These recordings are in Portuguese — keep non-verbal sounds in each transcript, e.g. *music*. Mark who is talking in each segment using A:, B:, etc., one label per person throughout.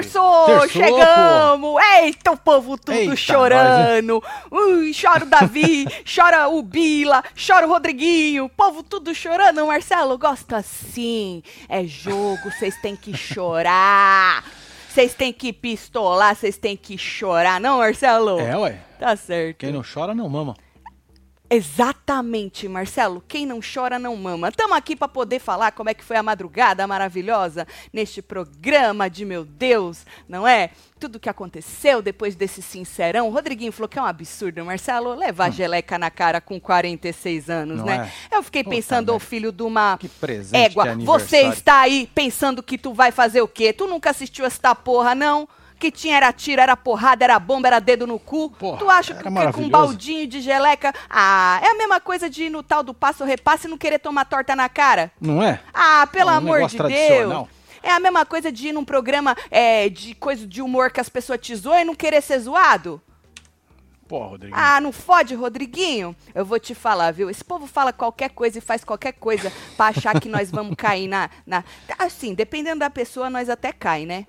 A: Terçou,
B: Terçou,
A: chegamos. Eita, o povo tudo
B: Eita,
A: chorando. Ui, chora o Davi, *laughs* chora o Bila, chora o Rodriguinho. O povo tudo chorando. Marcelo, gosto assim. É jogo, vocês têm que chorar. Vocês têm que pistolar, vocês têm que chorar, não, Marcelo?
B: É, ué.
A: Tá certo.
B: Quem não chora não mama.
A: Exatamente, Marcelo. Quem não chora não mama. Estamos aqui para poder falar como é que foi a madrugada maravilhosa neste programa de meu Deus, não é? Tudo que aconteceu depois desse sincerão. O Rodriguinho falou que é um absurdo, Marcelo, levar geleca na cara com 46 anos,
B: Não
A: né?
B: é?
A: Eu fiquei
B: Puta
A: pensando, ô filho de uma
B: Que
A: égua, você está aí pensando que tu vai fazer o quê? Tu nunca assistiu essa porra, não? Que tinha era tiro, era porrada, era bomba, era dedo no cu.
B: Porra,
A: tu acha que com um baldinho de geleca. Ah, é a mesma coisa de ir no tal do passo repasse e não querer tomar torta na cara.
B: Não é?
A: Ah, pelo
B: É um
A: amor de Deus. É a mesma coisa de ir num programa é, de coisa de humor que as pessoas te zoam e não querer ser zoado.
B: Pô, Rodrigo.
A: Ah, não fode, Rodriguinho? Eu vou te falar, viu? Esse povo fala qualquer coisa e faz qualquer coisa pra achar que nós vamos cair na, na. Assim, dependendo da pessoa, nós até cai, né?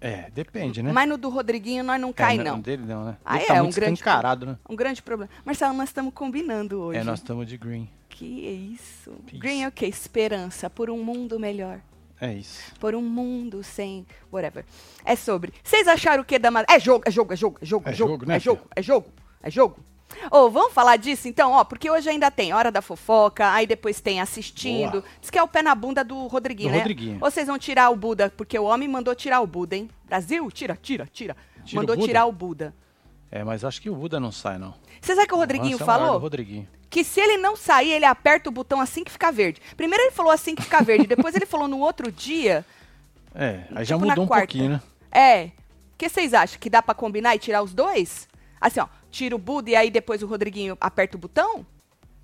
B: É, depende, né?
A: Mas no do Rodriguinho nós não cai,
B: é,
A: não.
B: dele não, né?
A: Ah,
B: Ele
A: é,
B: tá
A: um
B: muito
A: grande
B: escancarado, né?
A: Um grande problema. Marcelo, nós estamos combinando hoje.
B: É, nós estamos de green.
A: Que é isso? Green é o quê? Esperança por um mundo melhor.
B: É isso.
A: Por um mundo sem. Whatever. É sobre. Vocês acharam o que da. É jogo, é jogo, é jogo, é jogo,
B: É
A: é jogo,
B: jogo, né,
A: é jogo, é jogo, é jogo. Ô, vamos falar disso então, ó, porque hoje ainda tem Hora da Fofoca, aí depois tem Assistindo.
B: Boa.
A: Diz que é o pé na bunda do Rodriguinho,
B: Do
A: né?
B: Rodriguinho.
A: Ou vocês vão tirar o Buda, porque o homem mandou tirar o Buda, hein? Brasil, tira, tira, tira.
B: Tira o
A: mandou tirar o Buda.
B: É, mas acho que o Buda não sai, não.
A: Você sabe o que o Rodriguinho
B: Nossa, é o
A: falou?
B: do Rodriguinho.
A: que se ele não sair, ele aperta o botão assim que fica verde. Primeiro ele falou assim que fica verde, *laughs* depois ele falou no outro dia.
B: É, aí já
A: tipo na
B: mudou um
A: quarta.
B: pouquinho, né?
A: É. O que vocês acham? Que dá pra combinar e tirar os dois? Assim, ó, tira o Buda e aí depois o Rodriguinho aperta o botão?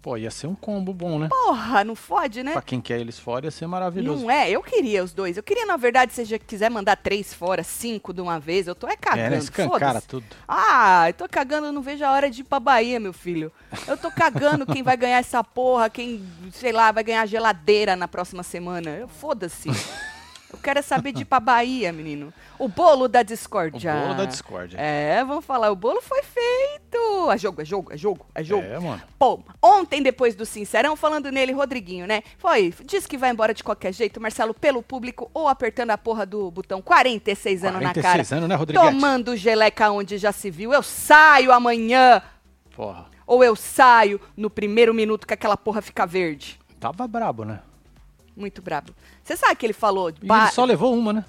B: Pô, ia ser um combo bom, né?
A: Porra, não fode, né?
B: Pra quem quer eles fora, ia ser maravilhoso.
A: Não é, eu queria os dois. Eu queria, na verdade, se você quiser mandar três fora, cinco de uma vez, eu tô é cagando.
B: É, né? Escancara
A: foda-se.
B: tudo.
A: Ah, eu tô cagando, eu não vejo a hora de ir pra Bahia, meu filho. Eu tô cagando quem vai ganhar essa porra, quem, sei lá, vai ganhar geladeira na próxima semana. Eu- Foda-se. *laughs* Eu quero é saber de ir pra Bahia, menino. O bolo da discórdia.
B: O bolo da discórdia.
A: É, vamos falar, o bolo foi feito. É jogo, é jogo, é jogo, é jogo.
B: É, mano.
A: Pô, ontem, depois do Sincerão, falando nele, Rodriguinho, né? Foi, disse que vai embora de qualquer jeito, Marcelo, pelo público ou apertando a porra do botão 46 anos na cara.
B: 46 anos, né, Rodriguete?
A: Tomando geleca onde já se viu. Eu saio amanhã
B: Porra,
A: ou eu saio no primeiro minuto que aquela porra fica verde.
B: tava brabo, né?
A: Muito brabo. Você sabe que ele falou?
B: E
A: "Ba-
B: ele só levou uma, né?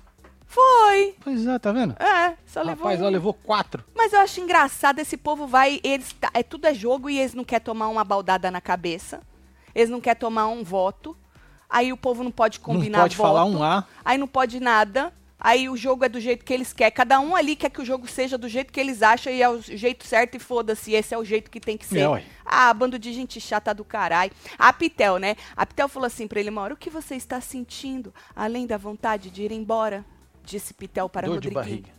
A: Foi.
B: Pois é, tá vendo?
A: É, só levou.
B: Rapaz, ela levou quatro.
A: Mas eu acho engraçado, esse povo vai, eles tá- é tudo é jogo e eles não querem tomar uma baldada na cabeça. Eles não querem tomar um voto. Aí o povo não pode combinar
B: não pode
A: voto.
B: falar um A.
A: Aí não pode nada. Aí o jogo é do jeito que eles querem. Cada um ali quer que o jogo seja do jeito que eles acham e é o jeito certo e foda-se. Esse é o jeito que tem que ser.
B: É,
A: ah, bando de gente chata do caralho. A Pitel, né? A Pitel falou assim pra ele, Mauro, o que você está sentindo? Além da vontade de ir embora? Disse Pitel para
B: Dor de
A: Rodriguinho.
B: barriga.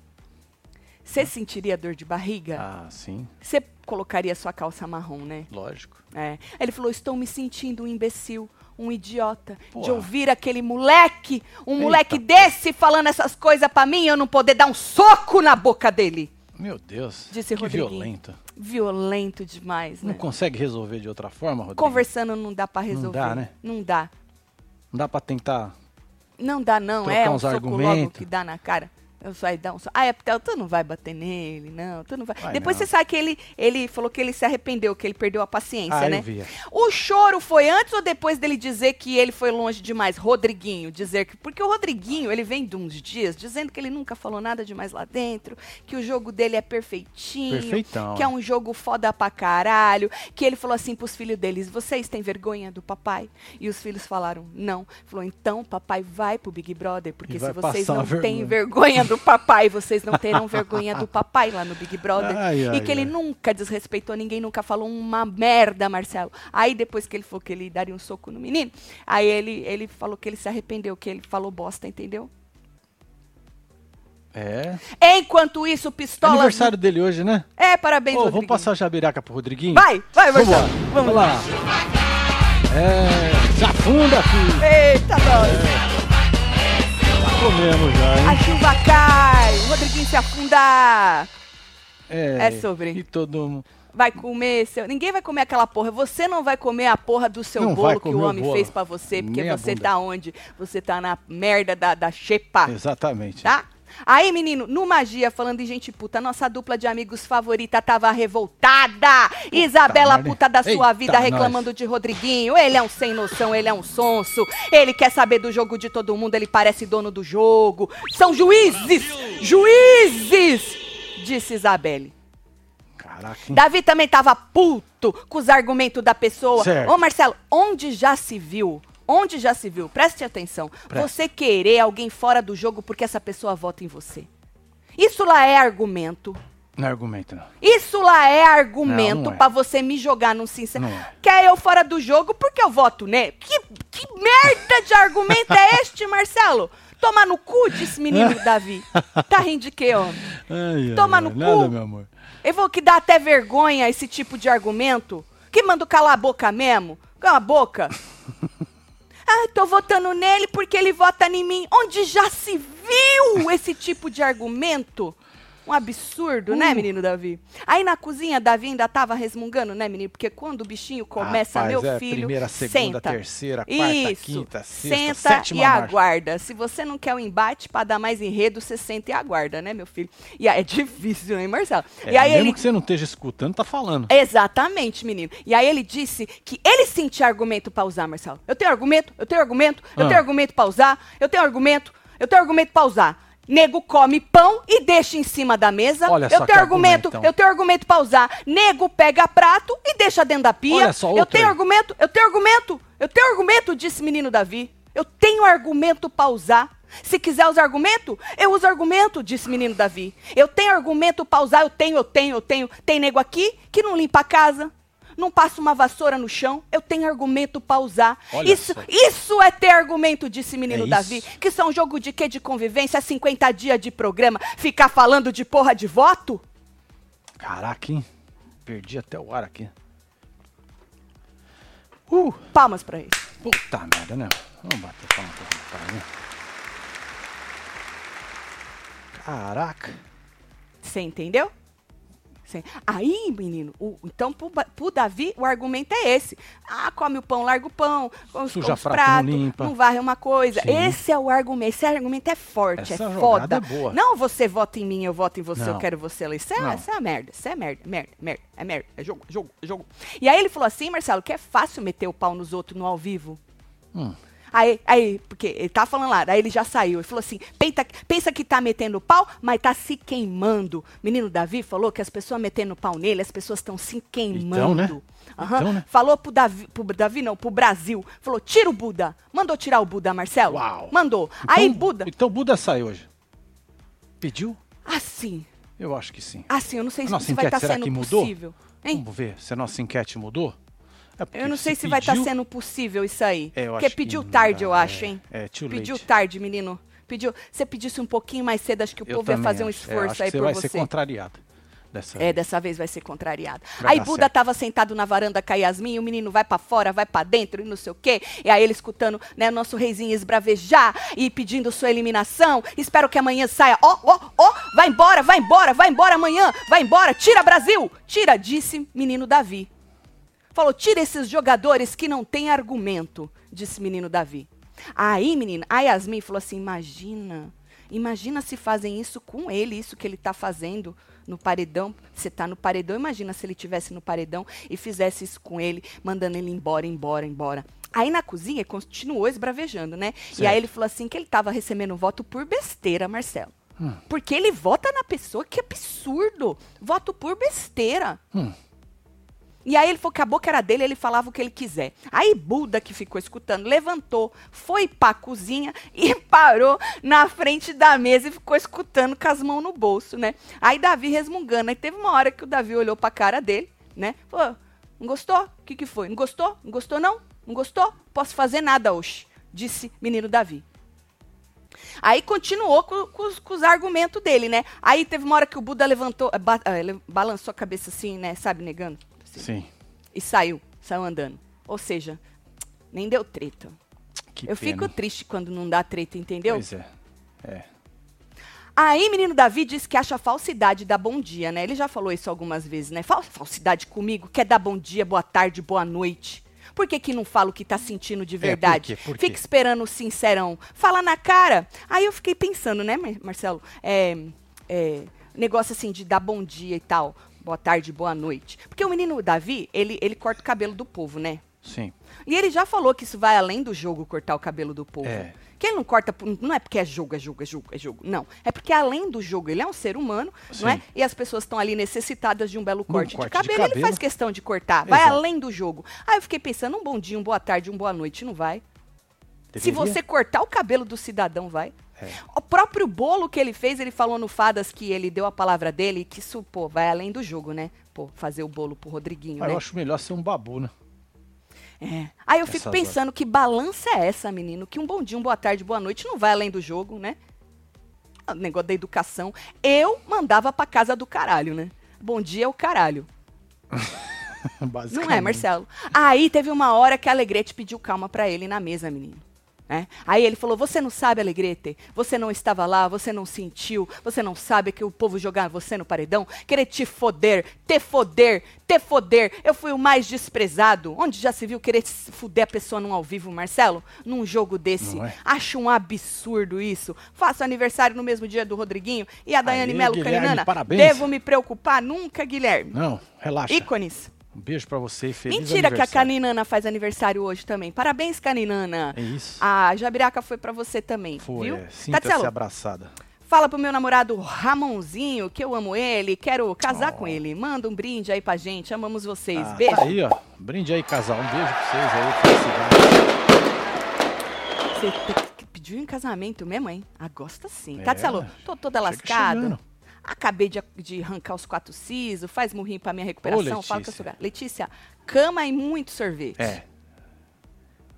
A: Você sentiria dor de barriga?
B: Ah, sim,
A: Você colocaria sua calça marrom, né?
B: lógico.
A: É. Ele falou: Estou me sentindo um imbecil, um idiota, de
B: Porra.
A: ouvir aquele moleque, um
B: Eita,
A: moleque desse falando essas coisas pra mim e eu não poder dar um soco na boca dele.
B: Meu Deus,
A: Disse
B: que violento.
A: Violento demais,
B: Não
A: né?
B: consegue resolver de outra forma, Rodrigo?
A: Conversando não dá pra resolver.
B: dá, né?
A: Não dá.
B: Não dá pra tentar...
A: Não dá, não. É um soco logo que dá na cara. Só dar um. Ah, é Pitel, tu não vai bater nele, não. Tu não vai.
B: Vai
A: Depois
B: não.
A: você sabe que ele, ele falou que ele se arrependeu, que ele perdeu a paciência,
B: Ah,
A: né?
B: eu vi.
A: O choro foi antes ou depois dele dizer que ele foi longe demais? Rodriguinho, dizer que. Porque o Rodriguinho, ele vem de uns dias dizendo que ele nunca falou nada demais lá dentro, que o jogo dele é perfeitinho.
B: Perfeitão,
A: Que é um jogo foda pra caralho. Que ele falou assim pros filhos deles: vocês têm vergonha do papai? E os filhos falaram: não. Falou: então, papai vai pro Big Brother, porque se
B: vai
A: vocês não
B: uma
A: têm
B: vergonha."
A: Vergonha do papai, vocês não terão vergonha do papai lá no Big Brother.
B: Ai,
A: e
B: ai,
A: que ele
B: ai.
A: nunca desrespeitou ninguém, nunca falou uma merda, Marcelo. Aí depois que ele falou que ele daria um soco no menino, aí ele, ele falou que ele se arrependeu, que ele falou bosta, entendeu?
B: É.
A: Enquanto isso, pistola.
B: Aniversário dele hoje, né?
A: É, parabéns,
B: Ô, vamos passar a jabiraca pro Rodriguinho?
A: Vai, vai,
B: Vamos
A: Marcelo.
B: lá.
A: Vamos
B: Vamos lá. É, já funda, filho.
A: Eita, nós.
B: Comemos já,
A: A
B: hein?
A: chuva cai, o Rodriguinho se afunda. é sobre.
B: E todo mundo.
A: Vai comer seu. Ninguém vai comer aquela porra. Você não vai comer a porra do seu
B: Não
A: bolo que o homem fez pra você, porque
B: Nem a
A: você
B: bunda.
A: tá onde? Você tá na merda da, da xepa.
B: Exatamente.
A: Tá? Aí, menino, no Magia, falando em gente puta, nossa dupla de amigos favorita tava revoltada. Isabela,
B: merda.
A: puta da sua
B: Eita,
A: vida, reclamando de Rodriguinho. Ele é um sem noção, ele é um sonso. Ele quer saber do jogo de todo mundo, ele parece dono do jogo. São juízes! Juízes! Disse Isabelle.
B: Caraca, hein?
A: Davi também tava puto com os argumentos da pessoa.
B: Certo.
A: Ô, Marcelo, onde já se viu? Onde já se viu? Preste atenção. Você querer alguém fora do jogo porque essa pessoa vota em você. Isso lá é argumento.
B: Não é argumento, não.
A: Isso lá é argumento
B: é.
A: pra você me jogar num sincero.
B: É.
A: Quer eu fora do jogo porque eu voto nele? Que, que merda de argumento é este, Marcelo? Toma no cu, disse menino *laughs* Davi. Tá rindo de quê, homem?
B: Ai,
A: Toma
B: ai,
A: no
B: nada,
A: cu.
B: meu amor.
A: Eu vou que dá até vergonha esse tipo de argumento. Que manda calar a boca mesmo? Cala a boca. *laughs* ah, tô votando nele porque ele vota em mim. Onde já se viu esse tipo de argumento? Um absurdo, né, menino Davi? Aí na cozinha, Davi ainda tava resmungando, né, menino? Porque quando o bichinho começa,
B: Rapaz,
A: meu
B: é
A: filho,
B: primeira, segunda,
A: senta.
B: terceira, quarta,
A: Isso.
B: quinta, sexta,
A: senta
B: sétima
A: e
B: marcha.
A: aguarda. Se você não quer o embate pra dar mais enredo, você senta e aguarda, né, meu filho? E aí é difícil, hein, Marcelo?
B: É,
A: e aí
B: mesmo
A: ele
B: que você não esteja escutando, tá falando.
A: Exatamente, menino. E aí ele disse que ele sentia argumento pra usar, Marcelo. Eu tenho argumento, eu tenho argumento, eu
B: Ah.
A: tenho argumento pra usar, eu tenho argumento, eu tenho argumento pra usar. Nego come pão e deixa em cima da mesa.
B: Olha
A: eu
B: só
A: tenho argumento,
B: argumentão.
A: eu tenho argumento pra usar. Nego pega prato e deixa dentro da pia.
B: Olha só
A: eu tenho
B: aí.
A: argumento, eu tenho argumento, eu tenho argumento, disse menino Davi. Eu tenho argumento pra usar. Se quiser usar argumento, eu uso argumento, disse menino Davi. Eu tenho argumento pra usar, eu tenho, eu tenho, eu tenho. Tem nego aqui que não limpa a casa, não passa uma vassoura no chão. Eu tenho argumento pra usar.
B: Olha
A: isso,
B: só.
A: isso é ter argumento, disse menino
B: É
A: Davi.
B: isso.
A: Que são jogo de quê? De convivência, 50 dias de programa, ficar falando de porra de voto?
B: Caraca, hein? Perdi até o ar aqui. Uh,
A: Palmas pra ele.
B: puta merda, né? Vamos bater palma pra né? Caraca.
A: Você entendeu? Sim. Aí, menino, o- então pro, pro Davi o argumento é esse. Ah, come o pão, larga o pão, os,
B: Suja
A: os
B: prato, não
A: pratos,
B: limpa.
A: não varre uma coisa.
B: Sim.
A: Esse é o argumento. Esse argumento é forte,
B: Essa
A: é foda.
B: é boa.
A: Não você vota em mim, eu voto em você, eu
B: Não.
A: quero você lá. Isso é, isso é merda, isso é merda, merda, merda, é merda, é jogo, é jogo, é jogo. E aí ele falou assim, Marcelo, que é fácil meter o pau nos outros no ao vivo.
B: Hum.
A: Aí, aí, porque ele tá falando lá, daí ele já saiu. Ele falou assim: pensa, pensa que tá metendo pau, mas tá se queimando. Menino Davi falou que as pessoas metendo pau nele, as pessoas estão se queimando.
B: Então, né?
A: Aham.
B: Então, né?
A: Falou pro Davi, pro Davi, não, pro Brasil. Falou: tira o Buda. Mandou tirar o Buda, Marcelo?
B: Uau.
A: Mandou. aí,
B: Então-
A: Buda.
B: Então o Buda sai hoje. Pediu?
A: Assim,
B: Eu acho que sim.
A: assim, eu não sei se
B: Nossa
A: vai estar
B: será
A: sendo
B: que mudou?
A: possível. Hein?
B: Vamos ver se a nossa enquete mudou. É
A: Eu não sei se, vai estar
B: pediu-
A: sendo possível isso aí.
B: É,
A: Porque
B: que
A: pediu
B: não
A: tarde, eu acho,
B: é.
A: hein?
B: É, too
A: Pediu
B: late.
A: tarde, menino. Pediu. Você pedisse um pouquinho mais cedo, acho que o
B: Eu
A: povo ia fazer um.
B: É,
A: esforço
B: acho
A: aí
B: que você
A: por
B: vai ser contrariado. Dessa
A: É, dessa vez vai ser contrariado.
B: Vai
A: aí Buda
B: certo.
A: tava sentado na varanda com a Yasmin, e o menino vai pra fora, vai pra dentro e não sei o quê. E aí ele escutando, né, o nosso reizinho esbravejar e pedindo sua eliminação. Espero que amanhã saia. Ó, ó, ó, vai embora, vai embora, vai embora amanhã, vai embora, tira Brasil! Tira, disse menino Davi. Falou, tira esses jogadores que não têm argumento, disse menino Davi. Aí, menina, a Yasmin falou assim: imagina, imagina se fazem isso com ele, isso que ele tá fazendo no paredão. Você tá no paredão, imagina se ele tivesse no paredão e fizesse isso com ele, mandando ele embora, embora, embora. Aí na cozinha ele continuou esbravejando, né? E
B: Certo.
A: aí ele falou assim que ele tava recebendo voto por besteira, Marcelo. Porque ele vota na pessoa, que absurdo! Voto por besteira.
B: Hum.
A: E aí ele falou que a boca era dele, ele falava o que ele quiser. Aí Buda, que ficou escutando, levantou, foi pra cozinha e *laughs* parou na frente da mesa e ficou escutando com as mãos no bolso, né? Aí Davi resmungando. Aí teve uma hora que o Davi olhou pra cara dele, né? Falou, não gostou? O que que foi? Não gostou? Não gostou não? Não gostou? Posso fazer nada hoje, disse menino Davi. Aí continuou com, com com os argumentos dele, né? Aí teve uma hora que o Buda levantou, eh, ba- eh, balançou a cabeça assim, né? Sabe, negando?
B: Sim.
A: E saiu, saiu andando. Ou seja, nem deu treta.
B: Que
A: Eu
B: pena.
A: fico triste quando não dá treta, entendeu?
B: Pois é. É.
A: Aí, menino Davi diz que acha falsidade dar bom dia, né? Ele já falou isso algumas vezes, né? Fal- Falsidade comigo, quer dar bom dia, boa tarde, boa noite. Por que, que não fala o que tá sentindo de verdade?
B: É, por quê? Por quê?
A: Fica esperando o sincerão. Fala na cara. Aí eu fiquei pensando, né, Mar- Marcelo? É, é, negócio assim de dar bom dia e tal. Boa tarde, boa noite. Porque o menino Davi, ele, ele corta o cabelo do povo, né?
B: Sim.
A: E ele já falou que isso vai além do jogo cortar o cabelo do povo.
B: É.
A: Que ele não corta, não é porque é jogo, é jogo, é jogo, é jogo. Não. É porque além do jogo, ele é um ser humano, não é?
B: Sim.
A: E as pessoas estão ali necessitadas de um belo corte,
B: corte
A: de,
B: de
A: cabelo, ele
B: cabelo.
A: faz questão de cortar. Vai
B: Exato.
A: além do jogo. Aí eu fiquei pensando, um bom dia, um boa tarde, um boa noite, não vai. Se
B: Deveria?
A: você cortar o cabelo do cidadão, vai.
B: É.
A: O próprio bolo que ele fez, ele falou no Fadas que ele deu a palavra dele, que isso, pô, vai além do jogo, né? Pô, fazer o bolo pro Rodriguinho,
B: Ah,
A: né?
B: eu acho melhor ser um babu, né?
A: É. Aí eu fico
B: Essas
A: pensando que balança é essa, menino? Que um bom dia, um boa tarde, boa noite não vai além do jogo, né? O negócio da educação. Eu mandava pra casa do caralho, né? Bom dia é o caralho. *laughs* Não é, Marcelo? Aí teve uma hora que a Alegrete pediu calma pra ele na mesa, menino. Né? Aí ele falou: Você não sabe, Alegrete? Você não estava lá, você não sentiu, você não sabe que o povo jogar você no paredão? Querer te foder, te foder, te foder. Eu fui o mais desprezado. Onde já se viu querer se fuder a pessoa num ao vivo, Marcelo? Num jogo desse.
B: É?
A: Acho um absurdo isso. Faço aniversário no mesmo dia do Rodriguinho e a Daiane Melo Caninana.
B: parabéns.
A: Devo me preocupar? Nunca, Guilherme.
B: Não, relaxa.
A: Ícones.
B: Um beijo pra você feliz
A: Mentira que a. Caninana faz aniversário hoje também. Parabéns, Caninana.
B: É isso.
A: A Jabiraca foi pra você também,
B: Foi,
A: viu?
B: é. Sinta-se abraçada.
A: fala pro meu namorado Ramonzinho que eu amo ele, quero casar
B: Oh.
A: com ele. Manda um brinde aí pra gente, amamos vocês.
B: Ah,
A: Beijo.
B: Tá aí, ó. Brinde aí, casal. Um beijo pra vocês aí. Felicidade.
A: Você pediu em casamento mesmo, hein? Ah, gosta sim.
B: É,
A: Tatselo, tô toda lascada. Acabei de, de arrancar os quatro sisos, faz murrinho pra minha recuperação.
B: Ô,
A: Fala que eu
B: Letícia.
A: sou gata. Letícia, cama e muito sorvete.
B: É,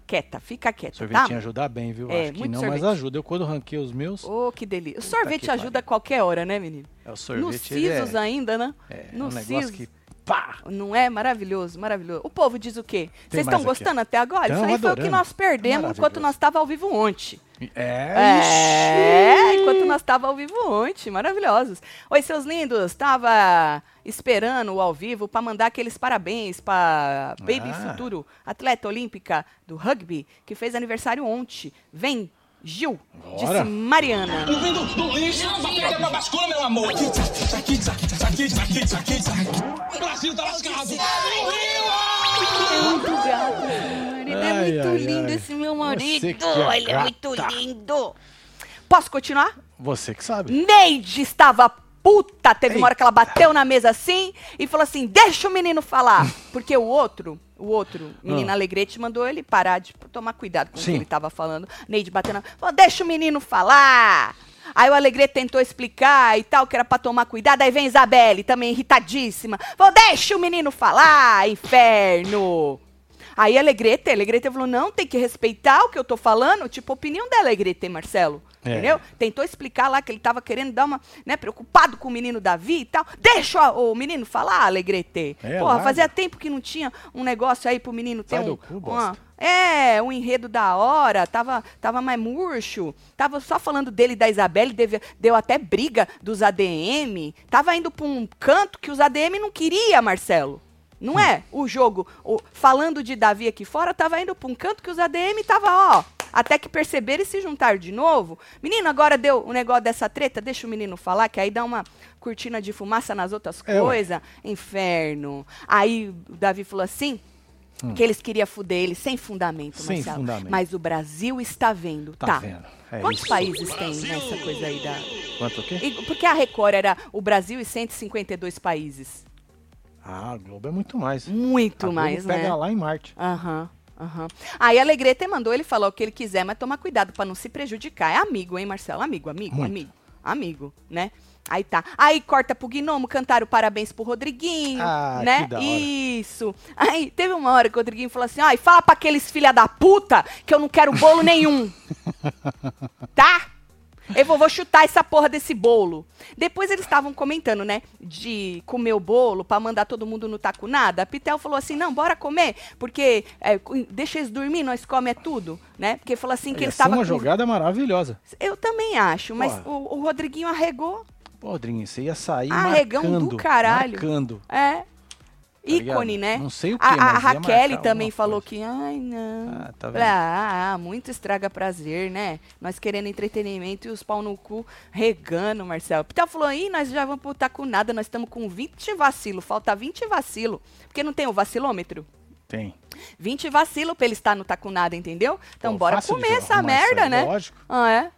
A: Quieta, fica quieta,
B: sorvetinho
A: tá?
B: ajuda bem, viu?
A: É,
B: Acho que não,
A: sorvete.
B: mas ajuda. Eu quando ranquei os meus,
A: Ô, que delícia. O sorvete ajuda a qualquer hora, né, menino?
B: é o
A: Nos
B: sorvete. ele
A: sisos
B: é,
A: ainda, né?
B: é,
A: no
B: um negócio
A: siso.
B: que pá!
A: Não é maravilhoso, maravilhoso. O povo diz o quê? Vocês estão gostando até agora? Isso
B: Tamo
A: aí foi o que
B: adorando.
A: nós perdemos enquanto nós estava ao vivo ontem.
B: É,
A: É, enquanto nós estava ao vivo ontem, maravilhosos. Oi, seus lindos, tava esperando o ao vivo para mandar aqueles parabéns para Baby
B: Ah.
A: Futuro, atleta olímpica do rugby, que fez aniversário ontem. Vem, Gil, disse
B: Bora.
A: Mariana.
C: Vindo do lixo, pra bascula, meu amor. O Brasil tá lascado.
A: É muito gato, meu marido. É
B: Ai,
A: muito
B: ai,
A: lindo
B: ai.
A: esse meu
B: Você
A: marido.
B: que é
A: Ele é muito
B: gata.
A: lindo. Posso continuar?
B: Você que sabe.
A: Neide estava puta. Teve uma hora que ela bateu na mesa assim e falou assim: deixa o menino falar. Porque o outro, o outro, menino
B: Ah.
A: Alegrete, mandou ele parar de tomar cuidado com o que
B: Sim.
A: ele estava falando. Neide batendo na. Falou, deixa o menino falar. Aí o Alegrete tentou explicar e tal, que era pra tomar cuidado. Aí vem Isabelle, também irritadíssima. Falou, deixa o menino falar, inferno. Aí a Alegrete, a Alegrete falou, não, tem que respeitar o que eu tô falando. Tipo, opinião da Alegrete, Marcelo.
B: É.
A: Entendeu? Tentou explicar lá que ele tava querendo dar uma, né, preocupado com o menino Davi e tal. Deixa o, menino falar, Alegrete.
B: É,
A: Porra,
B: larga.
A: fazia tempo que não tinha um negócio aí pro menino ter
B: Sai
A: um,
B: do cu,
A: uma, é, um enredo da hora, tava, tava mais murcho, tava só falando dele e da Isabelle, deve- deu até briga dos ADM, tava indo pra um canto que os ADM não queria, Marcelo. Não é? O jogo, o- falando de Davi aqui fora, tava indo pra um canto que os ADM tava, ó, até que perceberam e se juntaram de novo. Menino, agora deu o negócio dessa treta, deixa o menino falar, que aí dá uma cortina de fumaça nas outras
B: É,
A: coisas. Inferno. Aí o Davi falou assim, que eles queriam fuder ele sem fundamento,
B: Hum. Sem
A: Marcelo.
B: fundamento.
A: Mas o Brasil está vendo.
B: Tá
A: Tá.
B: vendo? É
A: Quantos
B: isso.
A: países tem nessa coisa aí da.
B: Quanto o quê?
A: E porque a Record era o Brasil e 152 países.
B: Ah, a Globo é muito mais.
A: Muito mais,
B: pega
A: né?
B: lá em Marte.
A: Aham. Aham. Aí a Alegrete mandou ele falar o que ele quiser, mas tomar cuidado pra não se prejudicar. É amigo, hein, Marcelo? Amigo, amigo,
B: Muito.
A: amigo. Amigo, né? Aí tá. Aí corta pro Gnomo, cantaram parabéns pro Rodriguinho,
B: Ah,
A: né? Isso. Aí teve uma hora que o Rodriguinho falou assim: ó, e fala pra aqueles filha da puta que eu não quero bolo nenhum. *laughs* tá? Eu vou, vou chutar essa porra desse bolo. Depois eles estavam comentando, né? De comer o bolo pra mandar todo mundo no taco nada. A Pitel falou assim: não, bora comer, porque é, deixa eles dormir, nós come é tudo, né? Porque falou assim que
B: Ia
A: eles
B: ser
A: estavam.
B: uma jogada maravilhosa.
A: Eu também acho, mas o, o Rodriguinho arregou.
B: Pô, Drinho, você ia sair
A: Arregão do
B: marcando,
A: caralho.
B: marcando.
A: É. Ícone,
B: ligado?
A: né?
B: Não sei o quê,
A: a, a Raquel também falou
B: coisa.
A: que, ai, não.
B: Ah, tá
A: ah, ah, muito estraga prazer, né? Nós querendo entretenimento e os pau no cu regando, Marcelo. Pitel falou, ih, nós já vamos putar com nada, nós estamos com 20 vacilo, falta 20 vacilo. Porque não tem o vacilômetro?
B: Tem.
A: 20 vacilo pra ele estar no tacunada, entendeu? Então
B: Pô,
A: bora comer essa merda,
B: aí,
A: né?
B: Lógico.
A: Ah, é?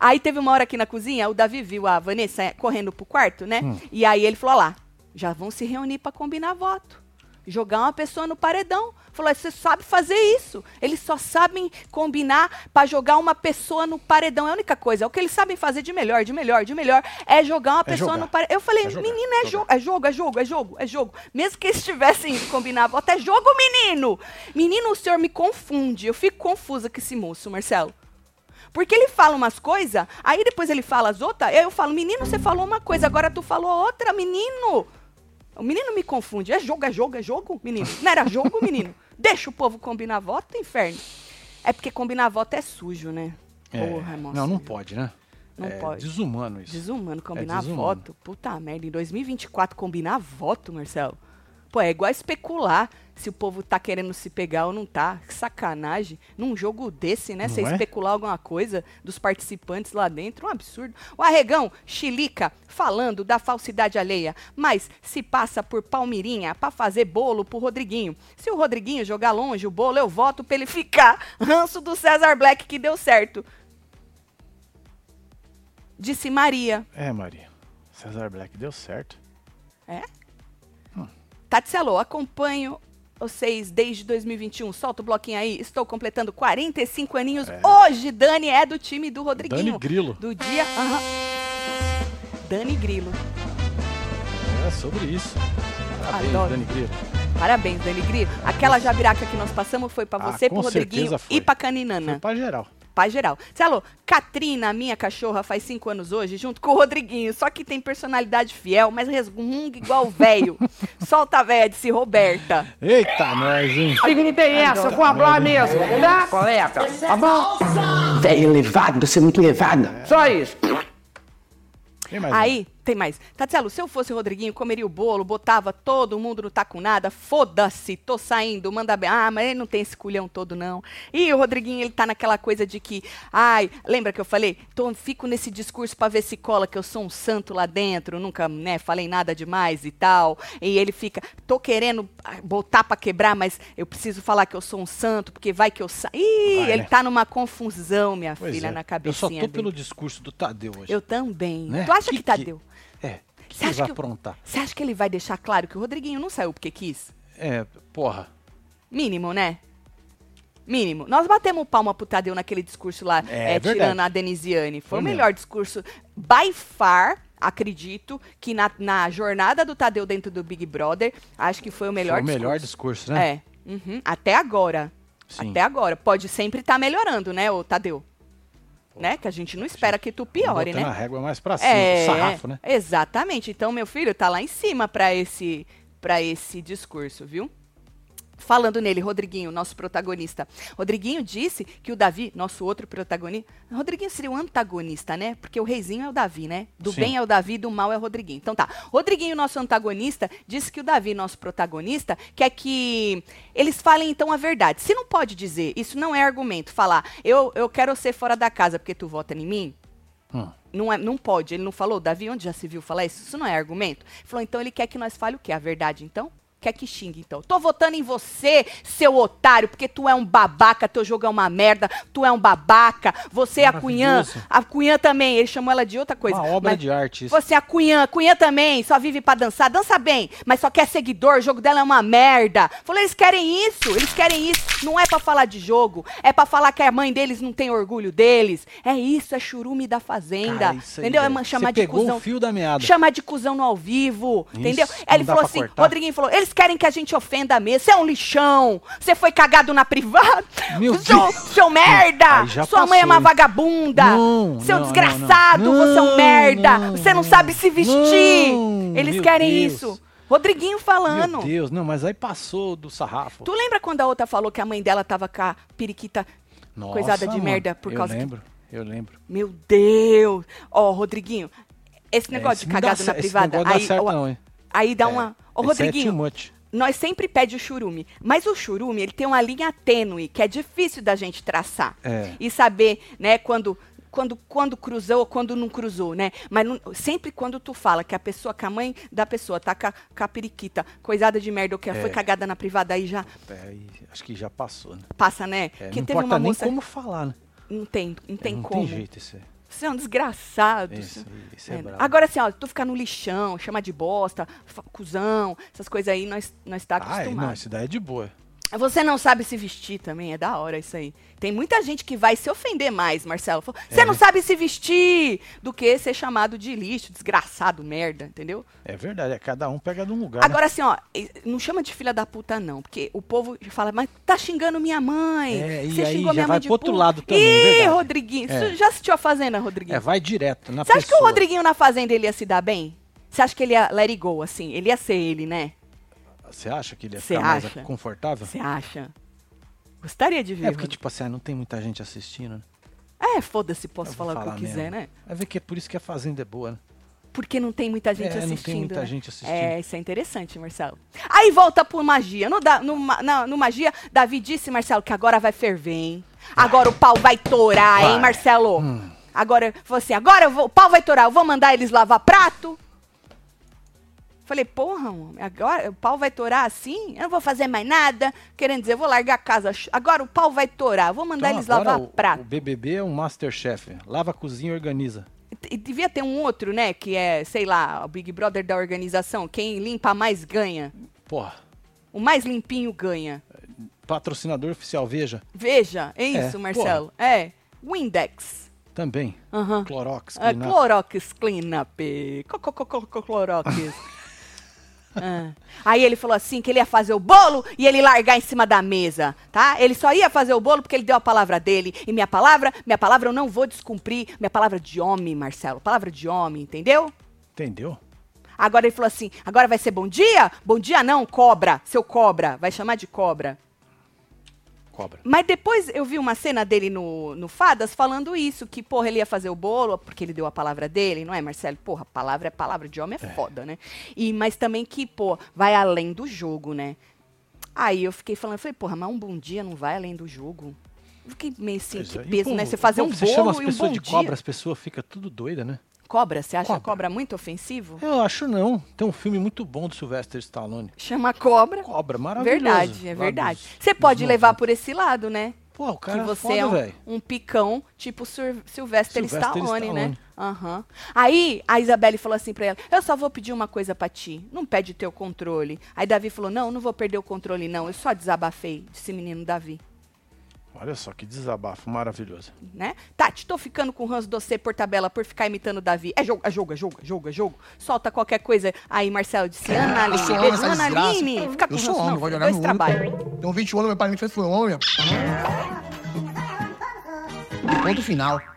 A: Aí teve uma hora aqui na cozinha, o Davi viu a Vanessa correndo pro quarto, né?
B: Hum.
A: E aí ele falou lá, já vão se reunir pra combinar voto. Jogar uma pessoa no paredão. Falou, você sabe fazer isso. Eles só sabem combinar pra jogar uma pessoa no paredão. É a única coisa. É o que eles sabem fazer de melhor, de melhor, de melhor. É jogar uma
B: É
A: pessoa
B: jogar.
A: no paredão. Eu falei,
B: É
A: menino, é
B: jogar.
A: jogo, é jogo, é jogo, é jogo, é jogo. Mesmo que eles tivessem ido combinar voto, é jogo, menino. Menino, o senhor me confunde. Eu fico confusa com esse moço, Marcelo. Porque ele fala umas coisas, aí depois ele fala as outras, eu falo, menino, você falou uma coisa, agora tu falou outra, menino. O menino me confunde. É jogo, é jogo, é jogo, menino. Não era jogo, menino? Deixa o povo combinar voto, inferno. É porque combinar voto é sujo, né?
B: É.
A: Porra, moça.
B: Não, não pode, né?
A: Não
B: é
A: pode.
B: desumano isso.
A: Desumano combinar
B: desumano.
A: voto. Puta merda, em 2024 combinar voto, Marcelo. Pô, é igual especular se o povo tá querendo se pegar ou não tá. Que sacanagem. Num jogo desse, né? Você
B: é?
A: especular alguma coisa dos participantes lá dentro, um absurdo. O Arregão, Chilica, falando da falsidade alheia, mas se passa por Palmirinha pra fazer bolo pro Rodriguinho. Se o Rodriguinho jogar longe o bolo, eu voto pra ele ficar. Ranço do César Black que deu certo. Disse Maria.
B: É, Maria. Cesar Black deu certo.
A: Tatselo, acompanho vocês desde 2021. Solta o bloquinho aí. Estou completando 45 aninhos. Hoje, Dani é do time do Rodriguinho.
B: Dani Grilo.
A: Do dia. aham. Dani Grilo.
B: É sobre isso. Parabéns,
A: Adoro.
B: Dani Grilo.
A: Parabéns, Dani Grilo. Aquela jabiraca que nós passamos foi pra
B: Ah,
A: você,
B: com
A: pro Rodriguinho
B: foi.
A: e pra
B: Foi
A: Caninana.
B: pra geral.
A: Pai geral. Celo, Katrina, minha cachorra, faz cinco anos hoje, junto com o Rodriguinho. Só que tem personalidade fiel, mas resmunga igual o velho. *laughs* Solta a véia, disse Roberta.
B: Eita, nós, hein?
D: Não tem essa, eu vou falar mesmo, tá, colega? Tá bom? Velho elevado, você é muito elevada. Só isso.
B: Tem mais um.
A: Aí, tem mais. Tatselo, se eu fosse o Rodriguinho, comeria o bolo, botava todo mundo no taco nada, foda-se, tô saindo, manda bem. Ah, mas ele não tem esse culhão todo, não. E o Rodriguinho, ele tá naquela coisa de que, ai, lembra que eu falei? Tô, fico nesse discurso pra ver se cola que eu sou um santo lá dentro, nunca, né, falei nada demais e tal. E ele fica, tô querendo ah, botar pra quebrar, mas eu preciso falar que eu sou um santo, porque vai que eu saio. Ih,
B: Vai,
A: ele
B: né?
A: tá numa confusão, minha
B: Pois
A: filha,
B: é.
A: na
B: Eu
A: cabecinha
B: só tô
A: dele.
B: pelo discurso do Tadeu hoje.
A: Eu também.
B: Né?
A: Tu acha
B: Que
A: que, Tadeu?
B: Que, Aprontar?
A: Você acha que ele vai deixar claro que o Rodriguinho não saiu porque quis?
B: É, porra.
A: Mínimo, né? Mínimo. Nós batemos palma pro Tadeu naquele discurso lá,
B: É
A: é,
B: verdade.
A: tirando a Denisiane. Foi,
B: Foi
A: o
B: mesmo.
A: melhor discurso, by far, acredito, que na, na jornada do Tadeu dentro do Big Brother, acho que foi o melhor
B: Foi o melhor
A: discurso.
B: discurso, né?
A: É. Uhum. Até agora.
B: Sim.
A: Até agora. Pode sempre estar melhorando, né, o Tadeu? Né? Que a gente não espera que tu piore, né?
B: a régua mais pra cima,
A: É,
B: sarrafo, né?
A: Exatamente. Então, meu filho tá lá em cima para esse para esse discurso, viu? Falando nele, Rodriguinho, nosso protagonista. Rodriguinho disse que o Davi, nosso outro protagonista. Rodriguinho seria o antagonista, né? Porque o reizinho é o Davi, né? Do
B: Sim.
A: bem é o Davi, do mal é o Rodriguinho. Então tá. Rodriguinho, nosso antagonista, disse que o Davi, nosso protagonista, quer que eles falem então a verdade. Se não pode dizer, isso não é argumento, falar, eu, eu quero ser fora da casa porque tu vota em mim,
B: Hum.
A: não, é, não pode, ele não falou, Davi, onde já se viu falar isso? Isso não é argumento? Ele falou, então ele quer que nós fale o quê? A verdade, então? Quer que xingue, então? Tô votando em você, seu otário, porque tu é um babaca, teu jogo é uma merda, tu é um babaca, você é a Cunhã, a Cunhã também, ele chamou ela de outra coisa.
B: Uma obra de arte isso.
A: Você é a Cunhã, a Cunhã também, só vive pra dançar, dança bem, mas só quer seguidor, o jogo dela é uma merda. Falou, eles querem isso, eles querem isso, não é pra falar de jogo, é pra falar que a mãe deles não tem orgulho deles, é isso, é churume da fazenda,
B: Cara, isso aí,
A: entendeu? É chamar de
B: pegou
A: cuzão.
B: o fio da meada.
A: Chamar de cuzão no ao vivo,
B: Isso,
A: entendeu? Aí ele falou assim,
B: cortar.
A: Rodriguinho falou, eles querem que a gente ofenda mesmo. Você é um lixão. Você foi cagado na privada.
B: Meu *laughs*
A: seu,
B: Deus.
A: seu merda.
B: Aí
A: Sua mãe é
B: passou,
A: uma vagabunda.
B: Não,
A: seu
B: não,
A: desgraçado.
B: não.
A: Você é um merda. você não sabe se vestir. Eles
B: Meu
A: querem
B: Deus.
A: isso. Rodriguinho falando.
B: Meu Deus, não, mas aí passou do sarrafo.
A: Tu lembra quando a outra falou que a mãe dela tava com a periquita
B: Nossa,
A: coisada de
B: mano,
A: merda por
B: eu
A: causa que-
B: lembro, Eu lembro.
A: Meu Deus! Ó, Rodriguinho, esse negócio
B: É, Esse
A: de cagado na
B: esse
A: privada,
B: negócio dá
A: aí,
B: certo
A: ó,
B: não, hein?
A: aí dá
B: É,
A: uma. Ô,
B: esse é
A: Rodriguinho,
B: much.
A: nós sempre pede o churume, mas o churume, ele tem uma linha tênue, que é difícil da gente traçar.
B: É.
A: E saber, né, quando. Quando, quando cruzou ou quando não cruzou, né? Mas não- sempre quando tu fala que a pessoa, que a mãe da pessoa tá com a, periquita, coisada de merda, ou que ela foi
B: É.
A: cagada na privada, aí já
B: É, acho que já passou, né?
A: passa, né?
B: É,
A: que
B: não
A: teve
B: importa
A: uma
B: nem
A: moça.
B: como falar, né?
A: Não tem, não tem
B: não
A: como.
B: tem jeito isso aí.
A: Você é um desgraçado.
B: Isso, isso é
A: É,
B: brabo.
A: Agora, assim, ó, tu ficar no lixão, chamar de bosta, cuzão, essas coisas aí, nós, nós tá
B: Ai, não,
A: acostumados.
B: isso daí é de boa.
A: Você não sabe se vestir também, é da hora isso aí. Tem muita gente que vai se ofender mais, Marcelo. Você
B: É.
A: não sabe se vestir do que ser chamado de lixo, desgraçado, merda, entendeu?
B: É verdade, é cada um pega de um lugar. né?
A: Agora, assim, ó, não chama de filha da puta, não, porque o povo fala, mas tá xingando minha mãe.
B: É, e
A: Você
B: aí
A: xingou
B: já
A: minha
B: vai
A: mãe de
B: pro outro
A: burra."
B: lado também,
A: Ih,
B: verdade.
A: Rodriguinho,
B: É.
A: você já assistiu a Fazenda, Rodriguinho?
B: É, vai direto na
A: Você acha que o
B: pessoa.
A: Rodriguinho na Fazenda ele ia se dar bem? Você acha que ele ia let it go, assim? Ele ia ser ele, né?
B: Você acha que ele ia
A: Você
B: ficar mais
A: acha?
B: confortável?
A: Você acha? Gostaria de ver.
B: É porque, tipo assim, não tem muita gente assistindo, né?
A: É, foda-se, posso
B: vou
A: falar, o que eu quiser,
B: mesmo.
A: né?
B: Vai ver que é por isso que a Fazenda é boa, né?
A: Porque não tem muita gente
B: É, não tem
A: assistindo.
B: muita
A: né?
B: gente assistindo.
A: É, isso é interessante, Marcelo. Aí volta pro magia. No, da- no, na- no magia, Davi disse, Marcelo, que agora vai ferver, hein? Agora o pau vai torar, hein,
B: Vai.
A: Marcelo?
B: Hum.
A: Agora, falou assim, agora vou- o pau vai torar, eu vou mandar eles lavar prato? Falei, porra, agora o pau vai torar assim? Eu não vou fazer mais nada. Querendo dizer, eu vou largar a casa. Agora o pau vai torar, vou mandar
B: Então,
A: eles lavar
B: o,
A: prato.
B: o BBB é um Masterchef. Lava cozinha e organiza.
A: E devia ter um outro, né? Que é, sei lá, o Big Brother da organização. Quem limpa mais ganha.
B: Porra,
A: O mais limpinho ganha.
B: patrocinador oficial, veja.
A: Veja, é isso,
B: É,
A: Marcelo. É. Windex.
B: Também.
A: Aham.
B: Clorox,
A: Ah,
B: Cleanup.
A: Clorox Cleanup. Clorox. Ah. Aí ele falou assim que ele ia fazer o bolo e ele largar em cima da mesa, tá? Ele só ia fazer o bolo porque ele deu a palavra dele. E minha palavra, minha palavra eu não vou descumprir. Minha palavra de homem, Marcelo. Palavra de homem, entendeu?
B: Entendeu?
A: Agora ele falou assim: agora vai ser bom dia? Bom dia não, cobra. Seu cobra. Vai chamar de cobra.
B: Cobra.
A: Mas depois eu vi uma cena dele no, no Fadas falando isso, que, porra, ele ia fazer o bolo, porque ele deu a palavra dele, não é, Marcelo? Porra, palavra é palavra de homem é, foda, né? E, mas também que, pô, vai além do jogo, né? Aí eu fiquei falando, falei, porra, mas um bom dia não vai além do jogo? Eu fiquei meio assim,
B: Pois
A: que
B: é. E o
A: peso, né? Você fazer um
B: povo, Você chama as
A: bolo e um
B: pessoas de
A: dia.
B: cobra, as pessoas ficam tudo doida, né?
A: Cobra, você acha
B: Cobra.
A: cobra muito ofensivo?
B: Eu acho não. Tem um filme muito bom do Sylvester Stallone.
A: Chama cobra.
B: Cobra, maravilhoso.
A: Verdade, é verdade.
B: dos-
A: Você pode levar
B: 90.
A: por esse lado, né?
B: Pô, o cara
A: que
B: é
A: você
B: foda,
A: é um, um picão, tipo Sylvester,
B: Sylvester
A: Stallone, né?
B: Stallone.
A: Aham. Aí a Isabelle falou assim pra ela: Eu só vou pedir uma coisa pra ti. Não pede teu controle. Aí Davi falou: Não, não vou perder o controle, não. Eu só desabafei, disse menino Davi.
B: Olha só que desabafo maravilhoso.
A: Né? Tati, tô ficando com o ranço do você por tabela por ficar imitando o Davi. É jogo, é jogo, é jogo, é jogo, é jogo. Solta qualquer coisa. Aí, Marcelo disse: Ana Aline, beijo. Ana. Aline, fica com
E: Eu sou
A: ranço,
E: homem,
A: não,
E: vou
A: filho,
E: jogar
A: dois trabalhos.
E: Tenho 21 anos, meu pai me fez foi homem. Ponto final.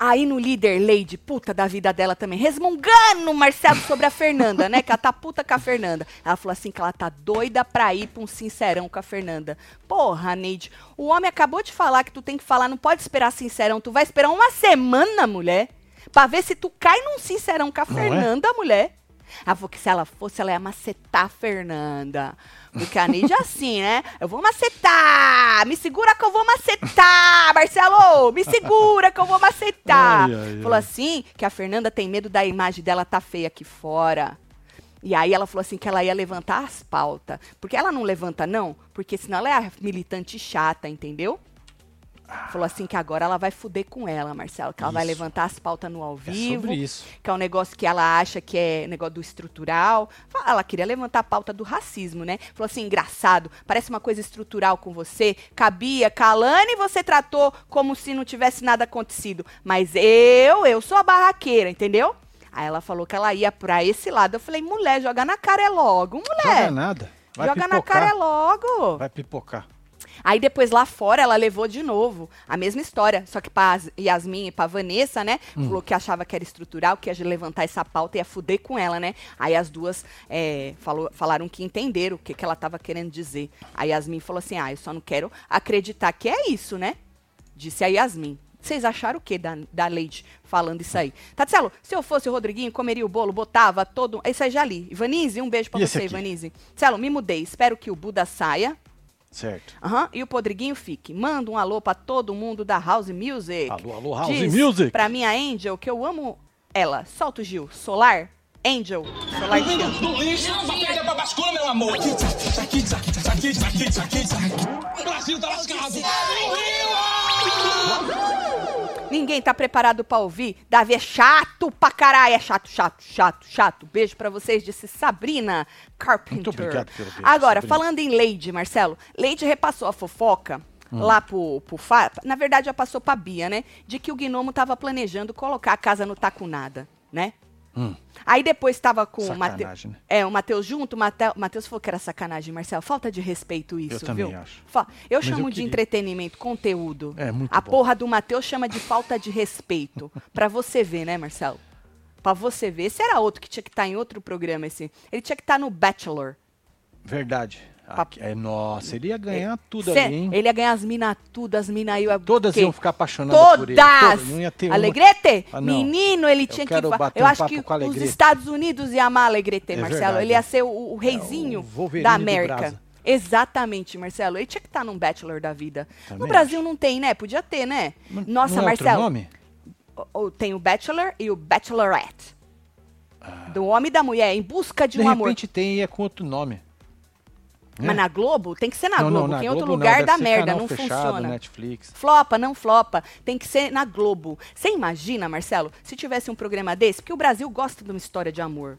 A: Aí no líder Lady, puta da vida dela também, resmungando o Marcelo sobre a Fernanda, né? Que ela tá puta com a Fernanda. Ela falou assim que ela tá doida pra ir pra um sincerão com a Fernanda. Porra, Neide, o homem acabou de falar que tu tem que falar, não pode esperar sincerão. Tu vai esperar uma semana, mulher, pra ver se tu cai num sincerão com a
B: Não é?
A: Fernanda, mulher. Ela falou que se ela fosse, ela ia macetar a Fernanda. Porque a Neide é assim, né? Eu vou macetar! Me segura que eu vou macetar, Marcelo! Me segura que eu vou macetar!
B: Ai, ai,
A: falou
B: ai.
A: assim que a Fernanda tem medo da imagem dela tá feia aqui fora. E aí ela falou assim que ela ia levantar as pautas. Porque ela não levanta, não, porque senão ela é a militante chata, entendeu? Falou assim que agora ela vai fuder com ela, Marcelo. Que ela vai
B: Isso.
A: levantar as pautas no ao
B: É
A: vivo
B: sobre isso.
A: que é um negócio que ela acha que é negócio do estrutural. Ela queria levantar a pauta do racismo, né? Falou assim, engraçado, parece uma coisa estrutural com você. Cabia, Kalane você tratou como se não tivesse nada acontecido. Mas eu, eu sou a barraqueira, entendeu? Aí ela falou que ela ia pra esse lado. Eu falei, mulher, joga na cara é logo,
B: Joga
A: mulher.
B: nada. Vai
A: Joga na
B: pipocar.
A: cara é logo.
B: Vai pipocar.
A: Aí depois lá fora ela levou de novo a mesma história, só que pra As- Yasmin e pra Vanessa, né?
B: Hum.
A: Falou que achava que era estrutural, que ia levantar essa pauta e ia fuder com ela, né? Aí as duas é, falou- falaram que entenderam o que, que ela tava querendo dizer. A Yasmin falou assim: ah, eu só não quero acreditar que é isso, né? Disse a Yasmin. Vocês acharam o que da, da Leide falando isso aí? Tatselo, se eu fosse o Rodriguinho, comeria o bolo, botava todo. Isso aí já li. Ivanise, um beijo pra
B: E
A: você? Ivanise. Telo, me mudei. Espero que o Buda saia.
B: Certo.
A: Aham, e o Podriguinho fique. Manda um alô pra todo mundo da House Music.
B: Alô, alô, House
A: Diz
B: Music.
A: Pra minha Angel que eu amo ela. Solta o Gil. Solar? Angel. Solar te amo.
C: Do lixo pra perder pra bascula, meu amor. O Brasil tá lascado.
A: Ninguém tá preparado pra ouvir. Davi é chato pra caralho. É chato, chato, chato, chato. Beijo pra vocês, disse Sabrina Carpenter.
B: Muito obrigado pelo beijo,
A: Agora,
B: Sabrina.
A: falando em Lady, Marcelo. Lady repassou a fofoca
B: Hum.
A: lá pro, pro Fá. Na verdade, já passou pra Bia, né? De que o Gnomo tava planejando colocar a casa no Tacunada, né?
B: Hum.
A: Aí depois tava com o Matheus.
B: Sacanagem, né?
A: É, o Matheus junto, o Mate- o Matheus falou que era sacanagem, Marcelo. Falta de respeito isso,
B: também
A: viu?
B: acho.
A: Eu
B: Mas
A: chamo
B: eu
A: de
B: queria.
A: entretenimento, conteúdo.
B: É, muito
A: A
B: bom.
A: porra do Matheus chama de falta de respeito. *laughs* pra você ver, né, Marcelo? Pra você ver. Esse era outro que tinha que estar em outro programa, esse. Ele tinha que estar no Bachelor.
B: Verdade.
A: Pa-
B: Aqui- é, nossa, ele ia ganhar tudo
A: Cê-
B: ali, hein?
A: Ele ia ganhar as minas tudo, as minas iam...
B: Todas iam ficar apaixonadas por ele.
A: Todas!
B: Todas, não ia ter
A: Alegrete?
B: Ah.
A: Menino, ele
B: Eu
A: tinha que... Eu
B: um
A: acho
B: papo
A: que os. Estados Unidos iam amar Alegrete,
B: É
A: Marcelo.
B: verdade.
A: Ele ia ser o, o reizinho
B: É o
A: da América. Exatamente, Marcelo. Ele tinha que estar num Bachelor da vida.
B: Também
A: no Brasil não tem, né? Podia ter, né?
B: Não-
A: Nossa,
B: não é
A: Marcelo.
B: nome?
A: o- tem o Bachelor e o Bachelorette. Do homem e da mulher, em busca de,
B: Ah. De
A: um
B: repente
A: amor.
B: tem e é com outro nome.
A: Mas na Globo? Tem que ser na
B: não,
A: Globo,
B: não, na
A: que em outro
B: Globo
A: lugar
B: não,
A: dá merda, não
B: fechado,
A: funciona.
B: Netflix.
A: Flopa, não flopa. Tem que ser na Globo. Você imagina, Marcelo, se tivesse um programa desse? Porque o Brasil gosta de uma história de amor.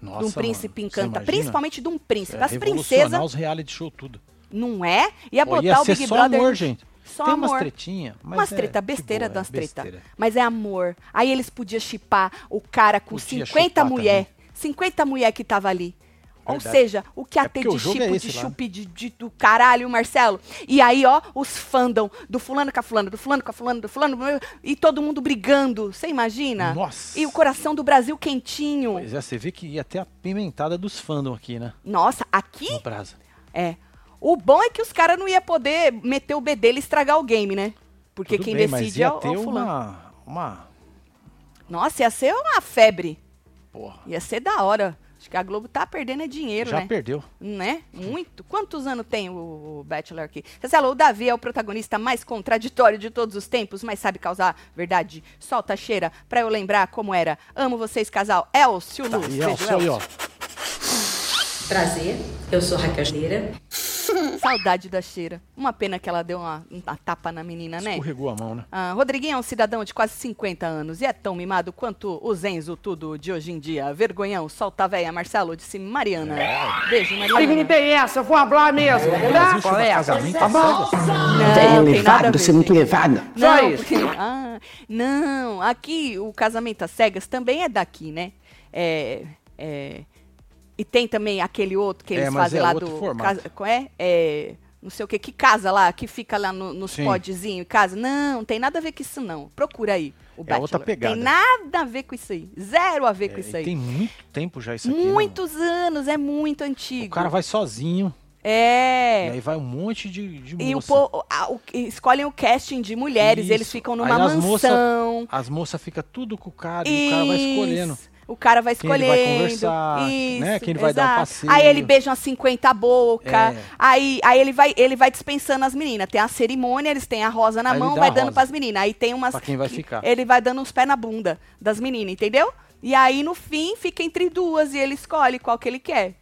B: Nossa,
A: de um
B: mano,
A: príncipe
B: você
A: encanta. Principalmente de um príncipe.
B: É,
A: As princesas,
B: os reality show tudo.
A: não é? Ia
B: Pô,
A: botar
B: ia
A: o Big
B: só
A: Brother.
B: amor, gente.
A: Só
B: Tem
A: amor.
B: umas tretinhas, mas
A: Umas
B: é
A: treta, besteira
B: boa, é
A: das treta. Mas é amor. Aí eles podiam chipar o cara com
B: Podia
A: 50
B: chipar
A: mulher.
B: também.
A: 50 mulher que tava ali. Ou seja, o que ia
B: É porque
A: de
B: é
A: chipo,
B: esse
A: de
B: lá, né?
A: chup, de, de- do caralho, Marcelo. E aí, ó, os fandom do fulano com a fulano, do fulano com a fulano, do fulano, e todo mundo brigando. Você imagina?
B: Nossa.
A: E o coração do Brasil quentinho.
B: Pois é, você vê que ia ter a pimentada dos fandom aqui, né?
A: Nossa, aqui
B: No Brasa.
A: É. O bom é que os caras não iam poder meter o B dele e estragar o game, né? Porque
B: Tudo
A: quem
B: bem,
A: decide
B: ia
A: é o, é
B: ter
A: o fulano.
B: uma, uma...
A: Nossa, ia ser uma febre.
B: Porra,
A: Ia ser da hora. Acho que a Globo tá perdendo é dinheiro,
B: já
A: né?
B: perdeu.
A: Né? Muito. Quantos anos tem o, o Bachelor aqui? Marcelo, o Davi é o protagonista mais contraditório de todos os tempos, mas sabe causar verdade. Solta a cheira pra eu lembrar como era. Amo vocês, casal. Elcio Luz.
B: E aí, ó.
A: Elcio.
F: Prazer, eu sou Raquel Cheira. *laughs*
A: Saudade da cheira. Uma pena que ela deu uma, uma tapa na menina, né?
B: Escorregou a mão, né?
A: Ah, Rodriguinho é um cidadão de quase 50 anos e é tão mimado quanto o Zenzo tudo de hoje em dia. Vergonhão, solta a véia, Marcelo, disse Mariana. Beijo,
D: Aí me
A: Mariana.
D: interessa, eu vou falar mesmo. Tá,
B: Brasil chama
D: colega?
B: casamento
D: Tá bom?
A: Não, nada a
D: elevado,
A: ver,
D: você é muito
A: gente.
D: elevada. Só
A: Não,
D: isso.
A: porque- ah, não, aqui o casamento às cegas também é daqui, né? É, é, e tem também aquele outro que
B: É,
A: eles
B: mas
A: fazem
B: é
A: lá do.
B: formato.
A: casa- é? É, Não sei o que, que casa lá, que fica lá no- nos podzinhos, casa. Não, tem nada a ver com isso, não. Procura aí o
B: É
A: Bachelor.
B: outra pegada.
A: Tem nada a ver com isso aí. Zero a ver
B: É,
A: com isso
B: e
A: aí.
B: tem muito tempo já isso aqui. né?
A: Muitos anos, é muito antigo.
B: O cara vai sozinho, e
A: É.
B: aí vai um monte de, de
A: E o, po- a- o- escolhem o casting de mulheres,
B: Isso.
A: eles ficam numa
B: Aí moça-
A: mansão.
B: As moças ficam tudo com o cara e o cara vai escolhendo.
A: O cara vai
B: Quem ele
A: escolhendo.
B: vai conversar,
A: isso,
B: né? Quem ele vai dar um passeio.
A: Aí ele beija umas 50 boca.
B: É.
A: Aí, aí ele, vai, ele vai dispensando as meninas. Tem a cerimônia, eles têm a rosa na
B: Aí
A: mão, vai dando
B: rosa.
A: pras meninas. Aí tem umas.
B: Pra quem vai
A: que
B: ficar.
A: Ele vai dando uns pés na bunda das meninas, entendeu? E aí, no fim, fica entre duas e ele escolhe qual que ele quer.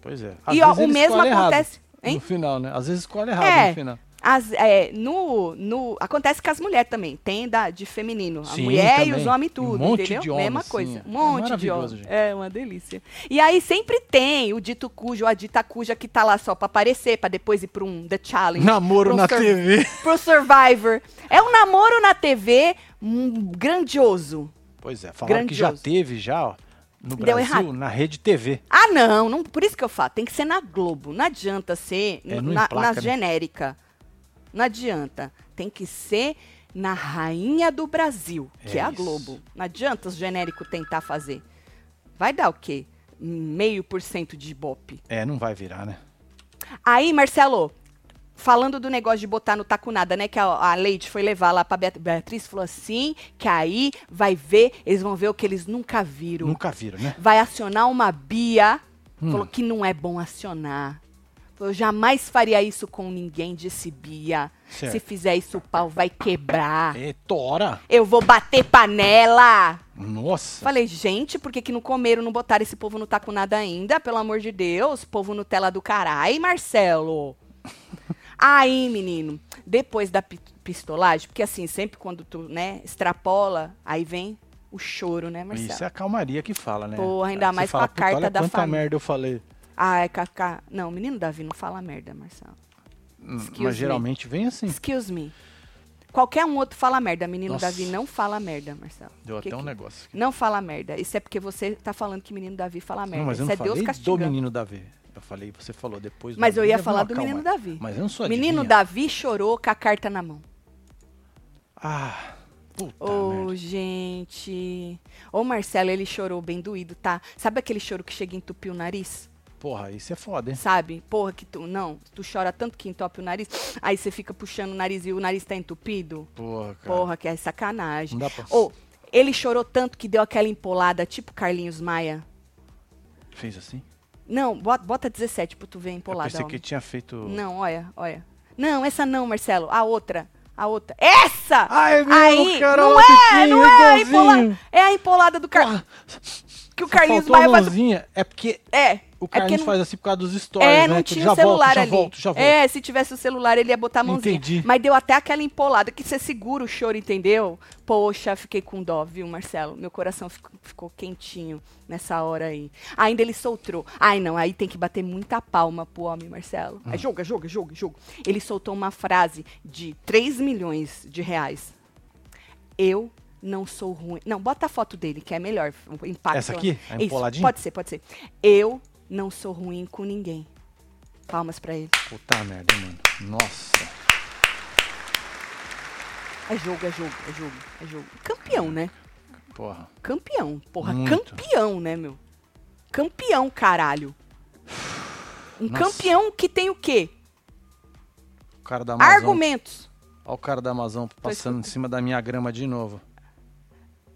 B: Pois é.
A: E, ó, o mesmo
B: errado
A: acontece- hein?
B: No final, né? Às vezes escolhe errado
A: É.
B: no final.
A: As, é, no, no, acontece com as mulheres também. Tem da, de feminino. A
B: Sim,
A: mulher e
B: também.
A: os homens
B: Um
A: tudo,
B: monte
A: entendeu?
B: de homem,
A: Mesma
B: sim,
A: coisa.
B: é.
A: Um monte de
B: Maravilhoso,
A: homem.
B: gente.
A: É uma delícia. E aí sempre tem o dito cujo, a dita cuja que tá lá só pra aparecer, pra depois ir pra um The Challenge.
B: Namoro na TV.
A: Pro Survivor. É um namoro na TV hum, grandioso.
B: Pois é, falaram que já
A: Grandioso.
B: teve já, ó, no
A: Deu
B: Brasil,
A: errado.
B: na rede TV.
A: Ah, não, não, por isso que eu falo, tem que ser na Globo. Não adianta ser
B: É,
A: na, na
B: né?
A: genérica. Não adianta. Tem que ser na Rainha do Brasil, que
B: É
A: é, a
B: isso.
A: Globo. Não adianta os genéricos tentar fazer. Vai dar o quê? Meio por cento de ibope.
B: É, não vai virar, né?
A: Aí, Marcelo, falando do negócio de botar no taco nada, né? Que a, a Leite foi levar lá pra Beat- Beatriz, falou assim, que aí vai ver, eles vão ver o que eles nunca viram.
B: Nunca viram, né?
A: Vai acionar uma Bia,
B: Hum.
A: falou que não é bom acionar. Falou, jamais faria isso com ninguém, disse Bia.
B: Certo.
A: Se fizer isso, o pau vai quebrar.
B: É, tora!
A: Eu vou bater panela.
B: Nossa!
A: Falei, gente, por que, que não comeram, não botaram esse povo no taco nada ainda? Pelo amor de Deus, povo Nutella do caralho, Marcelo. *laughs* Aí, menino, depois da pi- pistolagem, porque assim, sempre quando tu, né, extrapola, aí vem o choro, né, Marcelo?
B: Isso é a calmaria que fala, né?
A: Porra, ainda
B: Aí
A: mais com
B: fala,
A: a
B: "Puta,
A: carta
B: olha
A: da
B: quanta
A: família."
B: merda eu falei.
A: Ai, Cacá. Não, menino Davi, não fala merda, Marcelo. Excuse
B: Mas
A: me.
B: geralmente vem assim.
A: Excuse me. Qualquer um outro fala merda. Menino
B: Nossa.
A: Davi não fala merda, Marcelo.
B: Deu
A: Que
B: até um
A: que-
B: negócio aqui.
A: Não fala merda. Isso é porque você tá falando que menino Davi fala merda.
B: Não, mas eu
A: Isso
B: não
A: é Deus
B: falei do
A: castigando.
B: menino Davi. Eu falei, você falou depois. do
A: Mas eu ia falar do menino. Davi.
B: Mas eu não sou
A: Menino
B: adivinha.
A: Davi chorou com a carta na mão.
B: Ah, puta
A: Ô,
B: merda.
A: gente. Ô, Marcelo, ele chorou bem doído, tá? Sabe aquele choro que chega e entupir o nariz?
B: Porra, isso é foda, hein?
A: Sabe? Porra, que tu. Não, tu chora tanto que entope o nariz. Aí você fica puxando o nariz e o nariz tá entupido.
B: Porra, cara.
A: Porra, que é sacanagem.
B: Não dá pra...
A: Ô, ele chorou tanto que deu aquela empolada, tipo Carlinhos Maia.
B: Fez assim?
A: Não, bota, bota 17 pra tu ver a
B: Eu
A: empolada.
B: pensei
A: ó.
B: que tinha feito...
A: Não, olha, olha. Não, essa não, Marcelo. A outra. A outra. Essa!
B: Ah, é mesmo,
A: Aí,
B: cara,
A: não é, não é a empolada. É a empolada do Carlinhos. Que o Carlinhos Maia faz.
B: É porque
A: É.
B: o
A: é porque
B: Carlinhos
A: não-
B: faz assim por causa dos stories,
A: É,
B: né?
A: não
B: Que
A: tinha
B: já
A: o celular
B: volto, já
A: ali.
B: volto, já volto.
A: É, se tivesse o celular, ele ia botar a mãozinha.
B: Entendi.
A: Mas deu até aquela empolada que você segura o choro, entendeu? Poxa, fiquei com dó, viu, Marcelo? Meu coração ficou, ficou quentinho nessa hora aí. Ainda ele soltou. Ai, não, aí tem que bater muita palma pro homem, Marcelo.
B: Hum.
A: Aí, joga, joga, joga, joga. Ele soltou uma frase de 3 milhões de reais. Eu não sou ruim. Não, bota a foto dele, que é melhor. O impacto.
B: Essa aqui?
A: Isso,
B: empoladinha?
A: pode ser, pode ser. Eu não sou ruim com ninguém. Palmas pra ele.
B: Puta merda, hein, mano. Nossa.
A: É jogo, é jogo, é jogo, é jogo. Campeão, né?
B: Porra.
A: Campeão. Porra,
B: Muito.
A: campeão, né, meu? Campeão, caralho. Um
B: Nossa.
A: campeão que tem o quê?
B: O cara da Amazon.
A: Argumentos.
B: Olha o cara da Amazon passando em cima da minha grama de novo.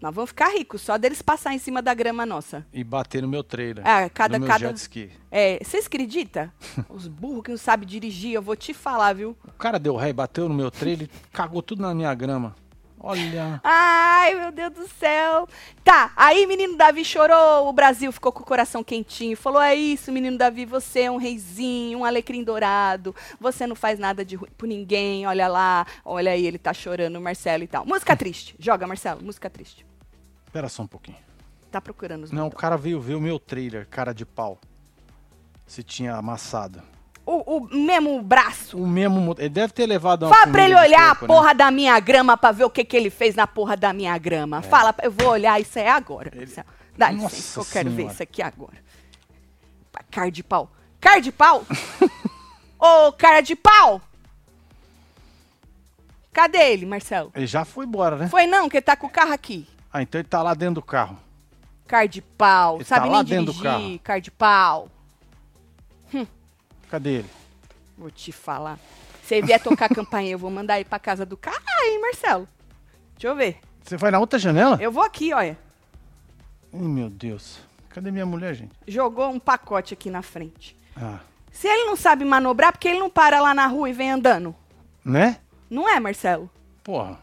A: Nós vamos ficar ricos só deles passar em cima da grama nossa.
B: E bater no meu trailer.
A: Ah, cada-
B: no meu
A: cada-
B: jet ski.
A: É, vocês acreditam? *laughs* Os burros que não sabem dirigir, eu vou te falar, viu?
B: O cara deu ré, bateu no meu trailer e cagou tudo na minha grama. Olha.
A: Ai, meu Deus do céu. Tá, aí menino Davi chorou, o Brasil ficou com o coração quentinho. Falou: é isso, menino Davi, você é um reizinho, um alecrim dourado. Você não faz nada de ruim por ninguém. Olha lá, olha aí, ele tá chorando, o Marcelo e tal. Música triste. Joga, Marcelo, música triste.
B: Espera só um pouquinho.
A: Tá procurando os
B: Não, o cara veio ver o meu trailer, cara de pau. Se tinha amassado.
A: o, o mesmo braço.
B: O mesmo. mo- Ele deve ter levado uma.
A: Fala pra ele olhar
B: porco,
A: a
B: né?
A: porra da minha grama pra ver o que, que ele fez na porra da minha grama. Fala, eu vou olhar isso aí agora. Marcelo. Dá
B: Nossa
A: licença, eu quero ver isso aqui agora. Cara de pau. Cara de pau? *laughs* Ô, cara de pau! Cadê ele, Marcelo?
B: Ele já foi embora, né?
A: Foi não, que ele tá com o carro aqui.
B: Ah, então ele tá lá dentro do carro.
A: Cara de pau.
B: Ele
A: Sabe
B: tá lá dentro do
A: dirigir,
B: carro.
A: cara de pau.
B: Cadê ele?
A: Vou te falar. Se ele vier tocar a *laughs* campainha, eu vou mandar ir pra casa do cara, hein, Marcelo? Deixa eu ver.
B: Você vai na outra janela?
A: Eu vou aqui, olha.
B: Ih, meu Deus. Cadê minha mulher, gente?
A: Jogou um pacote aqui na frente.
B: Ah.
A: Se ele não sabe manobrar, porque ele não para lá na rua e vem andando?
B: Né?
A: Não é, Marcelo?
B: Porra.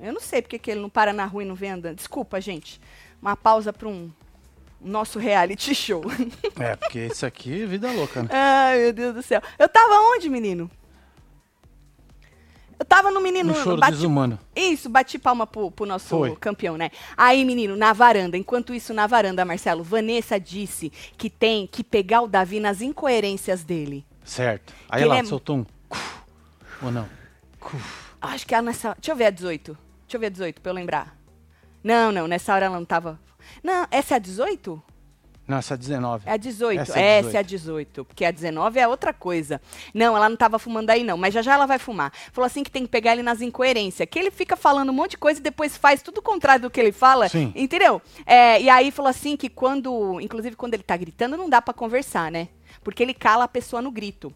A: Eu não sei porque que ele não para na rua e não vem andando. Desculpa, gente. Uma pausa para um nosso reality *laughs* show.
B: É, porque isso aqui é vida louca, né?
A: Ai, meu Deus do céu. Eu tava onde, menino? Eu tava no menino.
B: No choro
A: bati-
B: desumano.
A: Isso, bati palma pro, pro nosso
B: Foi.
A: campeão, né? Aí, menino, na varanda, enquanto isso, na varanda, Marcelo, Vanessa disse que tem que pegar o Davi nas incoerências dele.
B: Certo. Aí
A: Que
B: ela
A: é-
B: soltou um. Ou não?
A: Acho que é nessa. Deixa eu ver a 18. Deixa eu ver a 18 pra eu lembrar. Não, não, nessa hora ela não tava. Não, essa é a 18?
B: Não, essa é 19.
A: É a 18.
B: Essa
A: Essa
B: é
A: é,
B: 18.
A: a 18. Porque a 19 é outra coisa. Não, ela não tava fumando aí, não. Mas já já ela vai fumar. Falou assim que tem que pegar ele nas incoerências. Que ele fica falando um monte de coisa e depois faz tudo o contrário do que ele fala.
B: Sim.
A: Entendeu? É, e aí falou assim que quando. Inclusive, quando ele tá gritando, não dá pra conversar, né? Porque ele cala a pessoa no grito.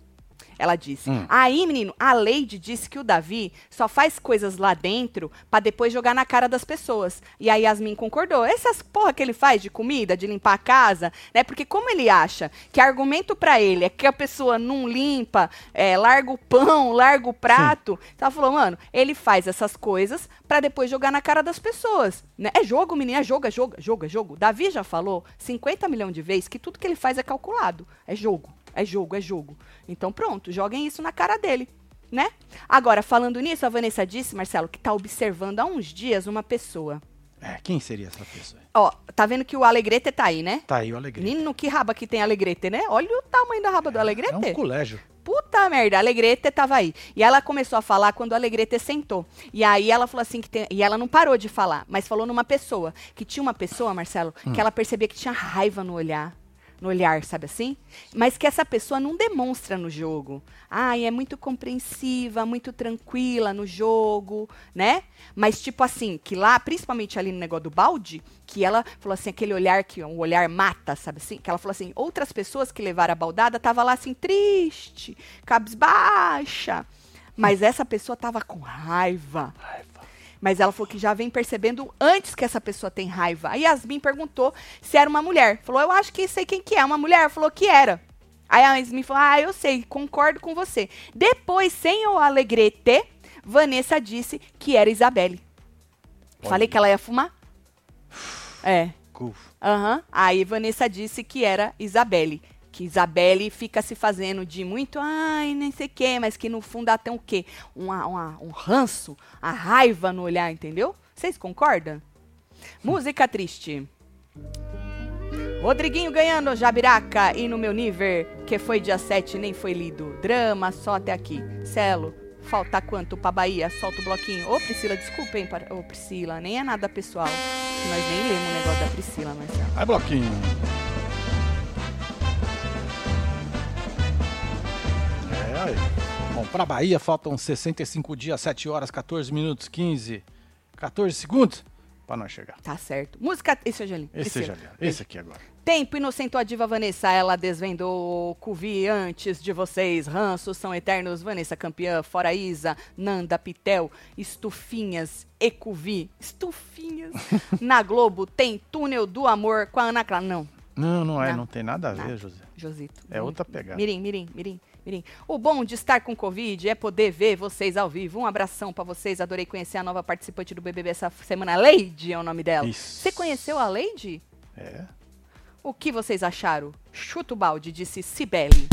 A: Ela disse.
B: Hum.
A: Aí, menino, a Leide disse que o Davi só faz coisas lá dentro pra depois jogar na cara das pessoas. E a Yasmin concordou. Essas porra que ele faz de comida, de limpar a casa, né? Porque como ele acha que argumento pra ele é que a pessoa não limpa, é, larga o pão, *laughs* larga o prato. Então ela falou, mano, ele faz essas coisas pra depois jogar na cara das pessoas. Né? É jogo, menino, é jogo, é jogo, é jogo, é jogo. Davi já falou 50 milhões de vezes que tudo que ele faz é calculado. É jogo, é jogo, é jogo. Então pronto, joguem isso na cara dele. Né? Agora, falando nisso, a Vanessa disse, Marcelo, que tá observando há uns dias uma pessoa.
B: É, quem seria essa pessoa?
A: Ó, tá vendo que o Alegrete tá aí, né?
B: Tá aí o Alegrete.
A: Menino, que raba que tem Alegrete, né? Olha o tamanho da raba do Alegrete.
B: É um colégio.
A: Puta merda, a Alegrete tava aí. E ela começou a falar quando a Alegrete sentou. E aí ela falou assim que tem, e ela não parou de falar, mas falou numa pessoa, que tinha uma pessoa, Marcelo, que ela percebia que tinha raiva no olhar. No olhar, sabe assim? Mas que essa pessoa não demonstra no jogo. Ai, é muito compreensiva, muito tranquila no jogo, né? Mas tipo assim, que lá, principalmente ali no negócio do balde, que ela falou assim, aquele olhar que um olhar mata, sabe assim? Que ela falou assim, outras pessoas que levaram a baldada tava lá assim triste, cabisbaixa. Mas essa pessoa tava com raiva. Mas ela falou que já vem percebendo antes que essa pessoa tem raiva. Aí Yasmin perguntou se era uma mulher. Falou, eu acho que sei quem que é. Uma mulher? Falou que era. Aí a Yasmin falou, ah, eu sei, concordo com você. Depois, sem o alegrete, Vanessa disse que era Isabelle. Falei que ela ia fumar? É. Aham. Aí Vanessa disse que era Isabelle. Que Isabelle fica se fazendo de muito, ai, nem sei o quê, mas que no fundo tem o quê? Uma, uma- um ranço, a raiva no olhar, entendeu? Vocês concordam? Música triste. Rodriguinho ganhando Jabiraca e no meu nível, que foi dia 7, nem foi lido. Drama só até aqui. Celo, falta quanto pra Bahia? Solta o bloquinho. Ô, Priscila, desculpa, hein, ô, Priscila, nem é nada pessoal. Nós nem lemos o negócio da Priscila, Marcelo.
B: Vai, bloquinho. É. Bom, pra Bahia faltam 65 dias, 7 horas, 14 minutos, 15, 14 segundos pra nós chegar.
A: Tá certo. Música. Esse é o Gelinho.
B: Esse
A: Priscila.
B: já Esse aqui agora.
A: Tempo inocentou a diva Vanessa, ela desvendou Cuvi antes de vocês. Ranços são eternos, Vanessa campeã, fora Isa, Nanda, Pitel, Estufinhas, Ecuvi, Estufinhas. *laughs* Na Globo tem Túnel do Amor com a Ana Clara. Não,
B: Não, não é,
A: Não.
B: não tem nada a ver,
A: Nada.
B: José.
A: Josito.
B: É outra pegada.
A: Mirim, mirim, mirim, mirim. O bom de estar com Covid é poder ver vocês ao vivo. Um abração pra vocês. Adorei conhecer a nova participante do BBB essa semana. Leide é o nome dela.
B: Isso.
A: Você conheceu a Leide?
B: É.
A: O que vocês acharam? Chuta o balde, disse Cibele.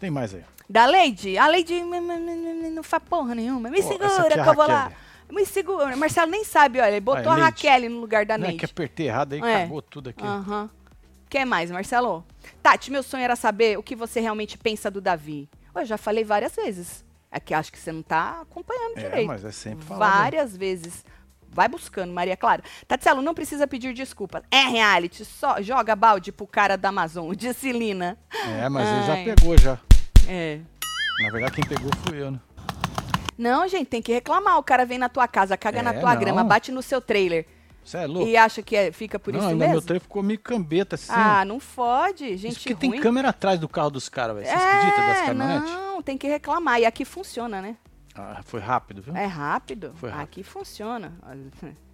B: Tem mais aí.
A: Da Leide? A Leide não faz porra nenhuma. Me segura
B: é a
A: que eu vou lá. Me segura. Marcelo nem sabe, olha. Ele botou
B: Ah,
A: a
B: é Leide.
A: Raquel no lugar da
B: Não é
A: Neide.
B: que apertei errado aí,
A: É.
B: cagou tudo aqui.
A: Aham. Quer mais, Marcelo? Tati, meu sonho era saber o que você realmente pensa do Davi. Eu já falei várias vezes. É que acho que você não tá acompanhando
B: É,
A: direito.
B: mas é sempre falado.
A: Várias vezes. Vai buscando, Maria Clara. Tatselo, não precisa pedir desculpas. É reality, só joga balde pro cara da Amazon, disse Lina.
B: É, mas ele já
A: Ai.
B: pegou já.
A: É.
B: Na verdade, quem pegou fui eu, né?
A: Não, gente, tem que reclamar. O cara vem na tua casa, caga na
B: É,
A: tua
B: não.
A: grama, bate no seu trailer
B: Você é louco?
A: e acha que é- fica por
B: não,
A: isso mesmo.
B: meu trem ficou meio cambeta assim.
A: Ah, não fode, gente
B: Isso porque
A: ruim.
B: tem câmera atrás do carro dos caras, velho. Você acredita das
A: É,
B: caminhonetes?
A: não, tem que reclamar. E aqui funciona, né?
B: Ah, foi rápido, viu?
A: É rápido.
B: Foi rápido.
A: Aqui funciona. *laughs*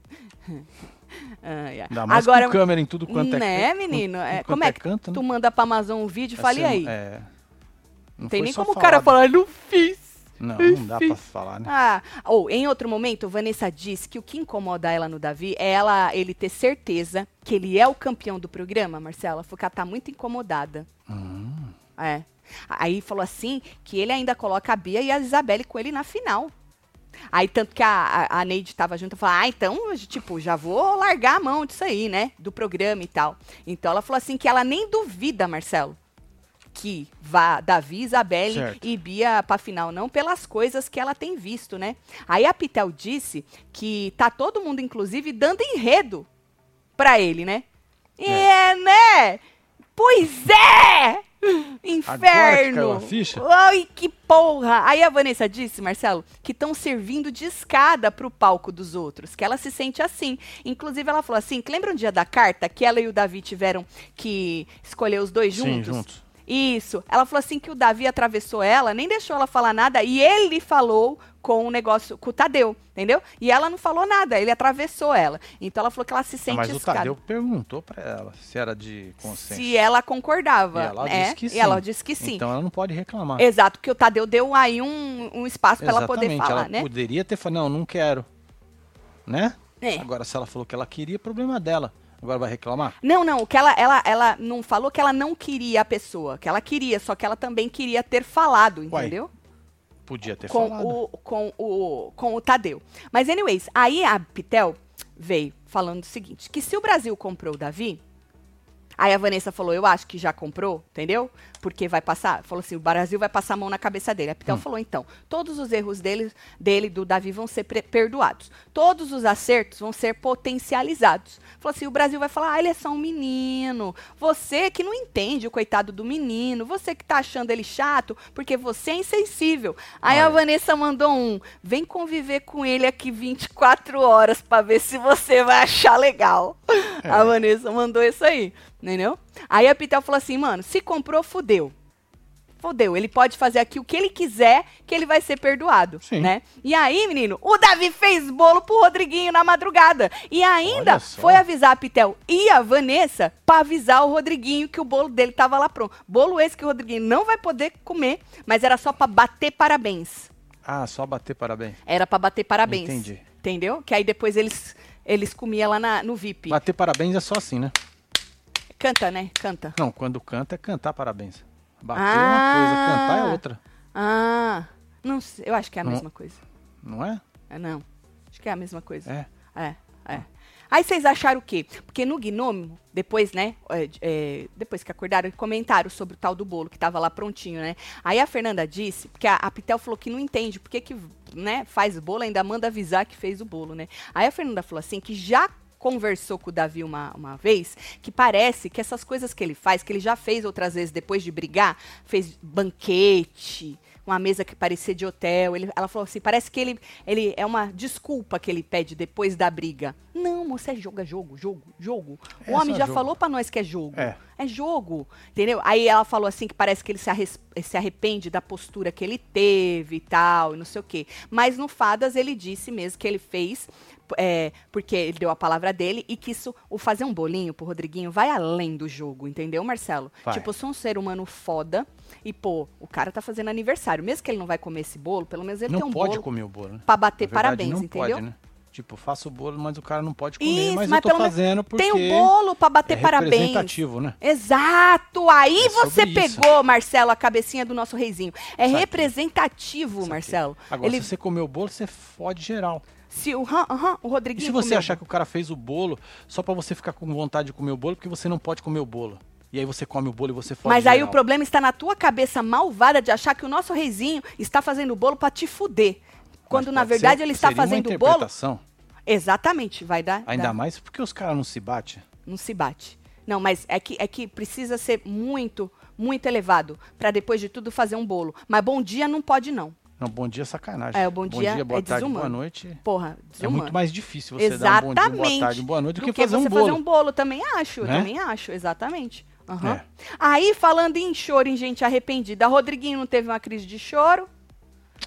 A: Ai, ai.
B: Ainda mais
A: Agora,
B: com câmera em tudo quanto é
A: né,
B: canto,
A: menino? É, como
B: quanto
A: é que
B: canto, né?
A: tu manda pra Amazon um vídeo e fala, e aí?
B: É. Não
A: tem nem como o cara falar, não fiz.
B: Não, não dá pra falar, né?
A: Ah, ou em outro momento, Vanessa disse que o que incomoda ela no Davi é ela, ele ter certeza que ele é o campeão do programa, Marcela. Ela tá muito incomodada.
B: Hum.
A: É. Aí falou assim que ele ainda coloca a Bia e a Isabelle com ele na final. Aí, tanto que a, a, a Neide tava junto, falou, ah, então, tipo, já vou largar a mão disso aí, né? Do programa e tal. Então, ela falou assim que ela nem duvida, Marcelo, que vá Davi, Isabelle
B: Certo.
A: e Bia pra final, não pelas coisas que ela tem visto, né? Aí a Pitel disse que tá todo mundo, inclusive, dando enredo pra ele, né? E é, né? Pois é!
B: Que
A: Inferno!
B: ficha?
A: Ai, que porra! Aí a Vanessa disse, Marcelo, que estão servindo de escada pro palco dos outros, que ela se sente assim. Inclusive, ela falou assim: que lembra um dia da carta que ela e o Davi tiveram que escolher os dois
B: Sim,
A: juntos? Isso. Ela falou assim que o Davi atravessou ela, nem deixou ela falar nada, e ele falou com o negócio, com o Tadeu, entendeu? E ela não falou nada, ele atravessou ela. Então ela falou que ela se
B: Ah,
A: sente
B: Mas o
A: escada.
B: Tadeu perguntou pra ela se era de consenso.
A: Se ela concordava.
B: E ela
A: né?
B: disse que sim.
A: E ela disse que sim.
B: Então ela não pode reclamar.
A: Exato, porque o Tadeu deu aí um, um espaço pra ela poder falar,
B: ela
A: né?
B: poderia ter falado, não, não quero. Né?
A: É.
B: Agora, se ela falou que ela queria, problema dela. Agora vai reclamar?
A: Não, não, o que ela, ela, ela não falou que ela não queria a pessoa, que ela queria, só que ela também queria ter falado,
B: Uai,
A: entendeu?
B: Podia ter
A: com
B: falado.
A: o, com, o, com o Tadeu. Mas, anyways, aí a Pitel veio falando o seguinte: que se o Brasil comprou o Davi, aí a Vanessa falou, eu acho que já comprou, entendeu? Porque vai passar, falou assim, o Brasil vai passar a mão na cabeça dele. A
B: Hum.
A: Pitel falou, então, todos os erros dele, dele, do Davi, vão ser perdoados. Todos os acertos vão ser potencializados. Falou assim, o Brasil vai falar, ah, ele é só um menino. Você que não entende o coitado do menino, você que tá achando ele chato, porque você é insensível. Aí a
B: Olha.
A: Vanessa mandou um, vem conviver com ele aqui 24 horas pra ver se você vai achar legal.
B: É. *laughs*
A: A Vanessa mandou isso aí, entendeu? Aí a Pitel falou assim, mano, se comprou, fudeu. Fudeu, ele pode fazer aqui o que ele quiser, que ele vai ser perdoado,
B: Sim.
A: né? E aí, menino, o Davi fez bolo pro Rodriguinho na madrugada. E ainda foi avisar a Pitel e a Vanessa pra avisar o Rodriguinho que o bolo dele tava lá pronto. Bolo esse que o Rodriguinho não vai poder comer, mas era só pra bater parabéns.
B: Ah, só bater parabéns.
A: Era pra bater parabéns.
B: Entendi.
A: Entendeu? Que aí depois eles eles comiam lá na- no VIP.
B: Bater parabéns é só assim, né?
A: Canta, né? Canta.
B: Não, quando canta é cantar parabéns. Bater
A: Ah.
B: é uma coisa, cantar é outra.
A: Ah, não sei, eu acho que é a
B: Não.
A: mesma coisa.
B: Não é?
A: É, não. Acho que é a mesma coisa.
B: É.
A: É, é. Aí vocês acharam o quê? Porque no Gnome, depois, né? é, é, depois que acordaram, comentaram sobre o tal do bolo que tava lá prontinho, né? Aí a Fernanda disse, porque a, a Pitel falou que não entende por que, né, faz bolo, ainda manda avisar que fez o bolo, né? Aí a Fernanda falou assim que já conversou com o Davi uma, uma vez, que parece que essas coisas que ele faz, que ele já fez outras vezes depois de brigar, fez banquete, uma mesa que parecia de hotel. Ele, ela falou assim, parece que ele, ele é uma desculpa que ele pede depois da briga. Não, moça, é jogo, é jogo, jogo, jogo. O homem já
B: jogo.
A: falou pra nós que é jogo.
B: É.
A: É jogo, entendeu? Aí ela falou assim que parece que ele se, arres- se arrepende da postura que ele teve e tal, e não sei o quê. Mas no Fadas ele disse mesmo que ele fez, é, porque ele deu a palavra dele, e que isso, o fazer um bolinho pro Rodriguinho vai além do jogo, entendeu, Marcelo?
B: Vai.
A: Tipo, eu sou um ser humano foda, e pô, o cara tá fazendo aniversário. Mesmo que ele não vai comer esse bolo, pelo menos ele
B: não
A: tem um
B: pode
A: bolo
B: comer o bolo, né?
A: pra bater
B: verdade,
A: parabéns,
B: não
A: entendeu?
B: Pode, né? Tipo, faço o bolo, mas o cara não pode comer.
A: Isso,
B: mas,
A: mas
B: eu tô fazendo porque
A: Tem um bolo pra bater
B: é
A: parabéns.
B: representativo, né?
A: Exato! Aí
B: É
A: você
B: isso.
A: pegou, Marcelo, a cabecinha do nosso reizinho. É
B: Saquei.
A: representativo,
B: Saquei.
A: Marcelo.
B: Agora,
A: Ele,
B: se você comer o bolo, você fode geral.
A: Se o, aham, aham, o
B: E
A: Rodriguinho
B: se você
A: comeu-
B: achar que o cara fez o bolo só pra você ficar com vontade de comer o bolo, porque você não pode comer o bolo. E aí você come o bolo e você fode
A: Mas aí
B: geral.
A: o problema está na tua cabeça malvada de achar que o nosso reizinho está fazendo o bolo pra te fuder. Quando na verdade
B: ser-
A: ele está fazendo o bolo. Exatamente, vai dar.
B: Ainda
A: dá-
B: mais porque os caras não se batem.
A: Não se bate. Não, mas é que, é que precisa ser muito, muito elevado pra depois de tudo fazer um bolo. Mas bom dia não pode, não.
B: Não, bom dia é sacanagem.
A: É, o bom dia
B: boa
A: é
B: tarde, boa
A: desumano.
B: noite.
A: Porra,
B: É
A: desumano.
B: muito mais difícil você dar um bom dia, boa tarde, boa noite do, que, fazer um
A: você
B: bolo.
A: fazer um bolo. Também acho,
B: Né?
A: também acho, exatamente. Aham.
B: É.
A: Aí, falando em choro, em gente arrependida, Rodriguinho não teve uma crise de choro?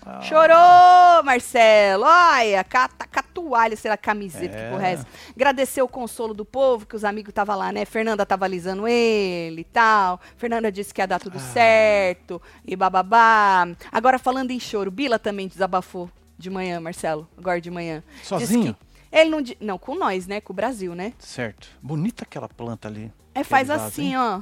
B: Ah.
A: Chorou, Marcelo. Olha, cata com a toalha, sei lá, camiseta,
B: É.
A: que porra é essa? Agradeceu o consolo do povo, que os amigos estavam lá, né? Fernanda tava alisando ele e tal. Fernanda disse que ia dar tudo
B: Ah.
A: certo e bababá. Agora, falando em choro, Bila também desabafou de manhã, Marcelo, agora de manhã.
B: Sozinho?
A: ele não... Não, com nós, né? Com o Brasil, né?
B: Certo. Bonita aquela planta ali.
A: É, faz
B: vaso,
A: assim,
B: hein?
A: ó.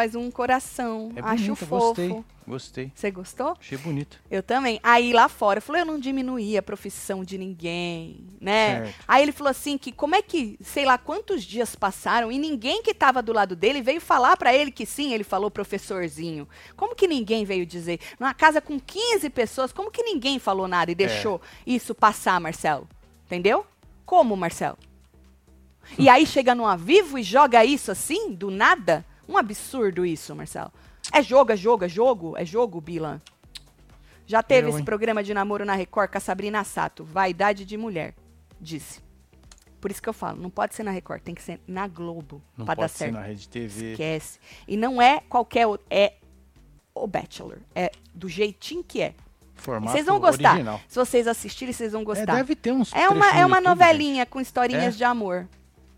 A: Faz um coração.
B: É
A: Acho
B: bonito,
A: fofo.
B: gostei. Gostei.
A: Você gostou?
B: Achei bonito.
A: Eu também. Aí lá fora, eu falei, eu não diminuí a profissão de ninguém, né?
B: Certo.
A: Aí ele falou assim que como é que, sei lá quantos dias passaram e ninguém que tava do lado dele veio falar pra ele que sim, ele falou professorzinho. Como que ninguém veio dizer? Numa casa com 15 pessoas, como que ninguém falou nada e deixou isso passar, Marcelo? Entendeu? Como, Marcelo? E aí chega no Avivo e joga isso assim, do nada? Um absurdo isso, Marcelo. É jogo, é jogo, é jogo, é jogo, Bila. Já teve
B: Eu,
A: esse programa de namoro na Record com a Sabrina Sato. Vaidade de mulher, disse. Por isso que eu falo, não pode ser na Record, tem que ser na Globo
B: Não
A: pra dar
B: pode ser
A: certo.
B: na Rede TV.
A: Esquece. E não é qualquer outro, é o Bachelor. É do jeitinho que é.
B: Formato
A: Vocês vão gostar.
B: original.
A: Se vocês assistirem, vocês vão
B: É,
A: gostar.
B: deve ter uns
A: É uma, é uma novelinha com historinhas
B: É?
A: de amor.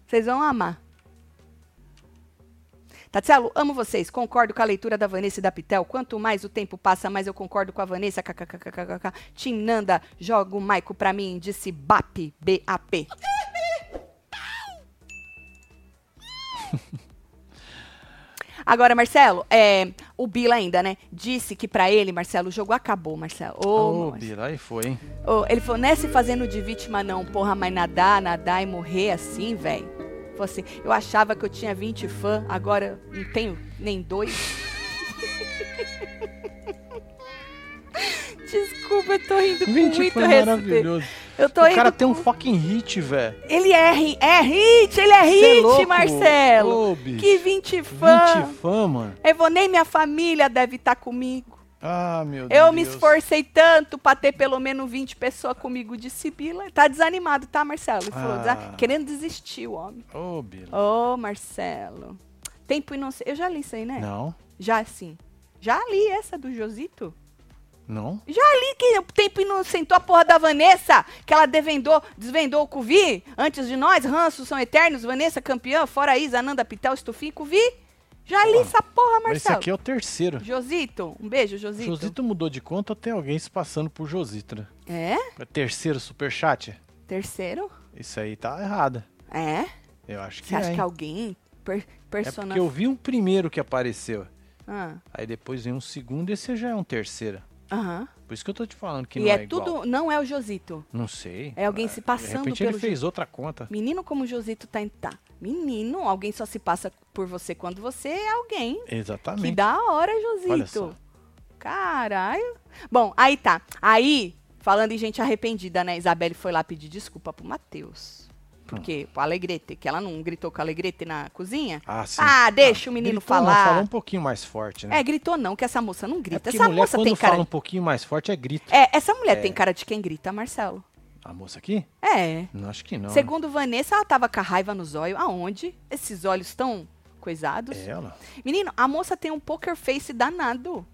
A: Vocês vão amar. Tatielo, amo vocês. Concordo com a leitura da Vanessa e da Pitel. Quanto mais o tempo passa, mais eu concordo com a Vanessa. KKKKKK. Tim Nanda, joga o Maico pra mim. Disse BAP. B-A-P. *laughs* Agora, Marcelo, é, o Bila ainda, né? Disse que pra ele, Marcelo, o jogo acabou, Marcelo. Ô,
B: Ô,
A: Marcelo.
B: Bila, aí foi, hein?
A: Ô, ele falou, não é se fazendo de vítima não, porra, mas nadar, nadar e morrer assim, velho. Falou assim, eu achava que eu tinha 20 fãs, agora não tenho nem dois. *laughs* Desculpa, eu tô rindo com
B: 20
A: muito
B: foi
A: respeito.
B: maravilhoso.
A: Eu tô
B: O
A: rindo
B: cara
A: com...
B: tem um fucking hit, velho.
A: Ele é, é hit, ele é
B: Cê é
A: hit,
B: louco?
A: Marcelo.
B: Ô,
A: que 20 fãs.
B: 20 fã, mano.
A: Eu vou, nem minha família deve estar comigo.
B: Ah, meu Deus.
A: Eu me esforcei tanto pra ter pelo menos 20 pessoas comigo de Sibila. Tá desanimado, tá, Marcelo? Ele falou,
B: Ah.
A: querendo desistir o homem.
B: Ô, Bila.
A: Ô, Marcelo. Tempo inocente. Eu já li isso aí, né?
B: Não,
A: Já sim. Já li essa do Josito.
B: não.
A: Já li que o tempo inocentou a porra da Vanessa, que ela devendou, desvendou o Cuvi antes de nós. Ranços são eternos. Vanessa campeã, fora Isa, Ananda Pitel, Estufinho, Cuvi. Já li
B: Porra,
A: essa porra,
B: Mas Esse
A: Marcelo.
B: aqui é o terceiro.
A: Josito, um beijo, Josito.
B: Josito mudou de conta ou tem alguém se passando por Josito, né?
A: É?
B: É Terceiro superchat?
A: Terceiro?
B: Isso aí tá errado.
A: É?
B: Eu acho que
A: Você
B: é.
A: acha
B: hein?
A: que alguém per
B: É porque eu vi um primeiro que apareceu.
A: Ah,
B: Aí depois vem um segundo e esse já é um terceiro.
A: Aham.
B: Por isso que eu tô te falando que
A: E
B: não
A: é,
B: é, igual.
A: tudo... Não é o Josito.
B: Não sei.
A: É alguém se
B: De
A: passando
B: repente
A: pelo
B: ele fez outra conta.
A: Menino como o Josito tá, em- tá. Menino, alguém só se passa por você quando você é alguém. Que
B: Exatamente.
A: da hora,
B: Olha só.
A: Josito. Caralho. Bom, aí tá. Aí, falando em gente arrependida, né? Isabelle foi lá pedir desculpa pro Matheus. Porque, pro Alegrete, que ela não gritou com o Alegrete na cozinha.
B: Ah, sim.
A: Ah, deixa o menino
B: Gritou não,
A: falar.
B: falou um pouquinho mais forte, né?
A: É, gritou não, que essa moça não
B: É
A: grita.
B: porque
A: essa
B: mulher,
A: moça
B: quando
A: tem cara.
B: fala um pouquinho mais forte, é grito.
A: É, essa mulher tem cara de quem grita, Marcelo.
B: A moça aqui?
A: É.
B: Não, acho que não. né?
A: Segundo Vanessa, ela tava com a raiva nos olhos. Aonde? Esses olhos tão coisados.
B: É ela.
A: Menino, a moça tem um poker face danado.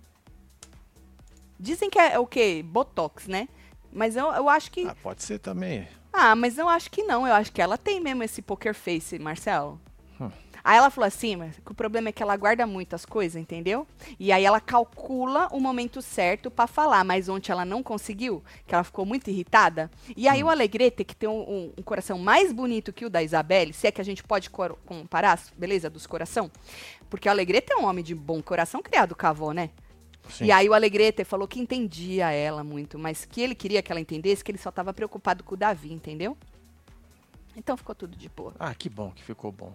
A: Dizem que é o quê? Botox, né? Mas eu, eu acho que.
B: Ah, pode ser também.
A: Ah, mas eu acho que não. Eu acho que ela tem mesmo esse poker face, Marcelo.
B: Hum.
A: Aí ela falou assim, mas que o problema é que ela guarda muitas coisas, entendeu? E aí ela calcula o momento certo pra falar, mas ontem ela não conseguiu, que ela ficou muito irritada. E aí o Alegrete, que tem um, um- um coração mais bonito que o da Isabelle, se é que a gente pode comparar, beleza, dos coração, porque o Alegrete é um homem de bom coração criado com a avó, né?
B: Sim.
A: E aí o Alegrete falou que entendia ela muito, mas que ele queria que ela entendesse que ele só tava preocupado com o Davi, entendeu? Então ficou tudo de boa.
B: Ah, que bom que ficou bom.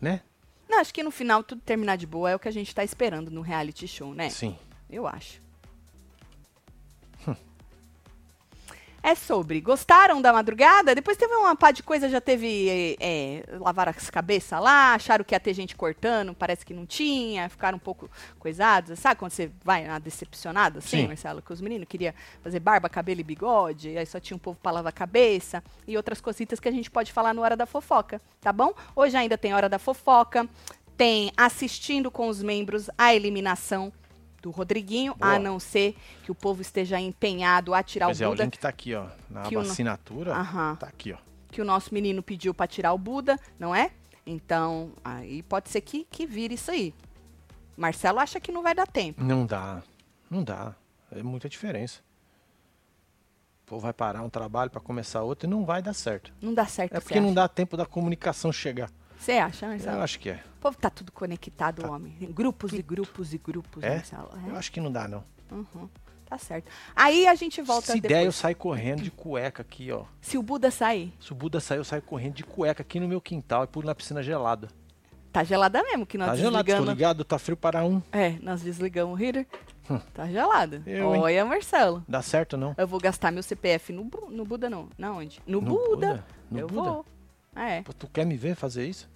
B: Né?
A: Não, acho que no final tudo terminar de boa é o que a gente tá esperando no reality show, né?
B: Sim.
A: Eu acho. É sobre. Gostaram da madrugada? Depois teve uma pá de coisa, já teve. É, é, lavar as cabeças lá, acharam que ia ter gente cortando, parece que não tinha, ficaram um pouco coisados. Sabe quando você vai na decepcionada, assim,
B: Sim.
A: Marcelo? Que os meninos queriam fazer barba, cabelo e bigode, aí só tinha um povo pra lavar a cabeça e outras cositas que a gente pode falar no Hora da Fofoca, tá bom? Hoje ainda tem Hora da Fofoca, tem assistindo com os membros a eliminação do Rodriguinho,
B: Boa.
A: a não ser que o povo esteja empenhado a tirar
B: Pois
A: o
B: é, o
A: Buda,
B: link tá aqui, ó. Na aba
A: o no-
B: assinatura.
A: Aham.
B: Tá aqui, ó.
A: que o nosso menino pediu pra tirar o Buda, não é? Então, aí pode ser que, que vire isso aí. Marcelo acha que não vai dar tempo.
B: Não dá. Não dá. É muita diferença. O povo vai parar um trabalho pra começar outro e não vai dar certo.
A: Não dá certo,
B: É porque não dá tempo da comunicação chegar.
A: Você acha, Marcelo?
B: Eu acho que é.
A: O povo tá tudo conectado, homem. Tem Grupos e grupos e grupos,
B: É?
A: Marcelo. É.
B: Eu acho que não dá, não.
A: Uhum. Tá certo. Aí a gente volta
B: Se
A: depois.
B: der, eu saio correndo de cueca aqui, ó.
A: Se o Buda sair,
B: Se o Buda sair, eu saio correndo de cueca aqui no meu quintal e pulo na piscina gelada.
A: tá gelada mesmo, que nós
B: Tá gelado, tô
A: desligamos.
B: ligado? Tá frio para um.
A: É, nós desligamos o heater. Tá gelada.
B: Eu, hein?
A: Olha, Marcelo.
B: Dá certo, não?
A: Eu vou gastar meu CPF no, no Buda, não. Na onde? No,
B: No
A: Buda.
B: Buda? No
A: eu
B: Buda?
A: vou. Ah, é.
B: Pô, tu quer me ver fazer isso?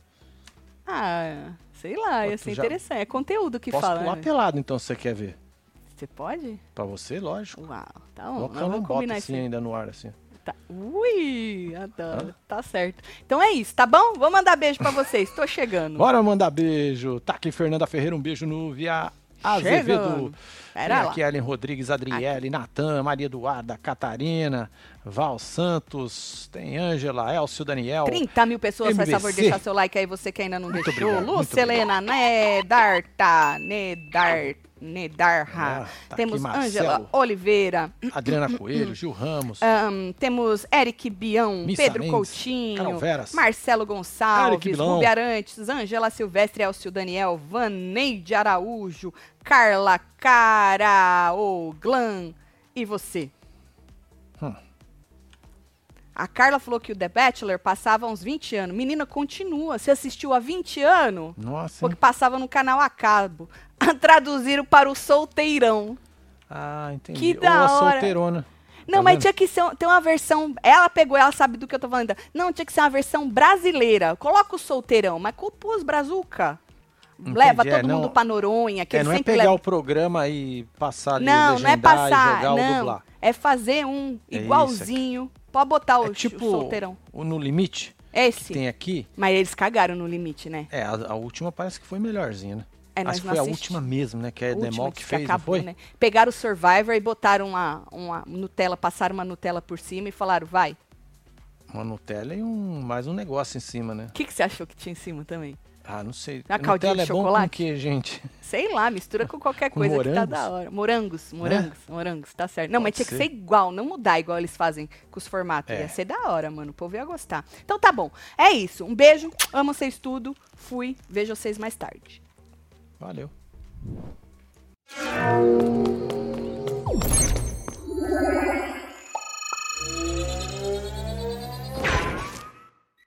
A: Ah, sei lá,
B: Pô,
A: ia ser
B: já-
A: interessante. É conteúdo que
B: Posso
A: fala.
B: pular
A: né?
B: pelado, então, se você quer ver.
A: Você pode?
B: Pra você, lógico.
A: Uau, tá bom.
B: Coloca
A: vamos
B: bota assim ainda no ar, assim.
A: Tá. Ui, adoro. Tá certo. Então é isso, tá bom? Vou mandar beijo pra vocês. Tô chegando.
B: Bora mandar beijo. Tá aqui Fernanda Ferreira, um beijo no Via
A: Chegando.
B: Tem
A: lá.
B: aqui Ellen Rodrigues, Adriele, Natan, Maria Eduarda, Catarina, Val Santos, tem Ângela, Elcio Daniel.
A: 30 mil pessoas, faz favor, deixar seu like aí, você que ainda não
B: Muito
A: deixou.
B: obrigado,
A: Lucelena, Nedarta, Nedar, Nedarha.
B: Ah, tá
A: temos Ângela. Oliveira.
B: Adriana *clears throat* Coelho, Gil Ramos.
A: ahn, temos Eric Bião,
B: Missa
A: Pedro
B: Mendes,
A: Coutinho. Marcelo Gonçalves. Rubi Arantes, Ângela Silvestre, Elcio Daniel, Vaneide Araújo, Carla Caraoglan e você.
B: Hum.
A: A Carla falou que o The Bachelor passava uns 20 anos. Menina, continua. Você assistiu há 20 anos?
B: Nossa.
A: Porque passava no canal a cabo. *laughs* Traduziram para o solteirão.
B: Ah, entendi.
A: Que
B: Ou
A: da
B: a
A: hora.
B: solteirona.
A: Não,
B: Tá
A: mas
B: vendo?
A: tinha que ser, ter uma versão. Ela pegou, ela sabe do que eu tô falando. Não, tinha que ser uma versão brasileira. Coloca o solteirão, mas culpa os brazuca. Leva
B: Entendi, é,
A: todo
B: não-
A: mundo pra Noronha, que
B: É, não é pegar
A: levam.
B: o programa e passar ali,
A: Não, não é passar, não.
B: dublar.
A: É fazer um
B: É isso,
A: igualzinho. Pode botar o,
B: É tipo
A: o solteirão.
B: o No Limite,
A: Esse.
B: que tem aqui.
A: Mas eles cagaram no limite, né?
B: É, a, a última parece que foi melhorzinha, né?
A: É,
B: Acho que foi a última mesmo, né? Que é a Demol que
A: diz
B: fez,
A: acabou,
B: foi?
A: né? Pegaram o Survivor e botaram uma, uma Nutella, passaram uma Nutella por cima e falaram, vai.
B: Uma Nutella e um, mais um negócio em cima, né?
A: O que, que você achou que tinha em cima também?
B: Ah, não sei.
A: A caldinha de
B: é
A: chocolate?
B: bom com gente?
A: Sei lá, mistura com qualquer
B: com
A: coisa morangos? que tá da hora. Morangos, né? morangos, é? morangos, tá certo. Não,
B: Pode
A: mas tinha
B: ser.
A: que ser igual, não mudar igual eles fazem com os formatos.
B: É.
A: Ia ser da hora, mano. O povo ia gostar. Então tá bom. É isso. Um beijo, amo vocês tudo. Fui, vejo vocês mais tarde.
B: Valeu.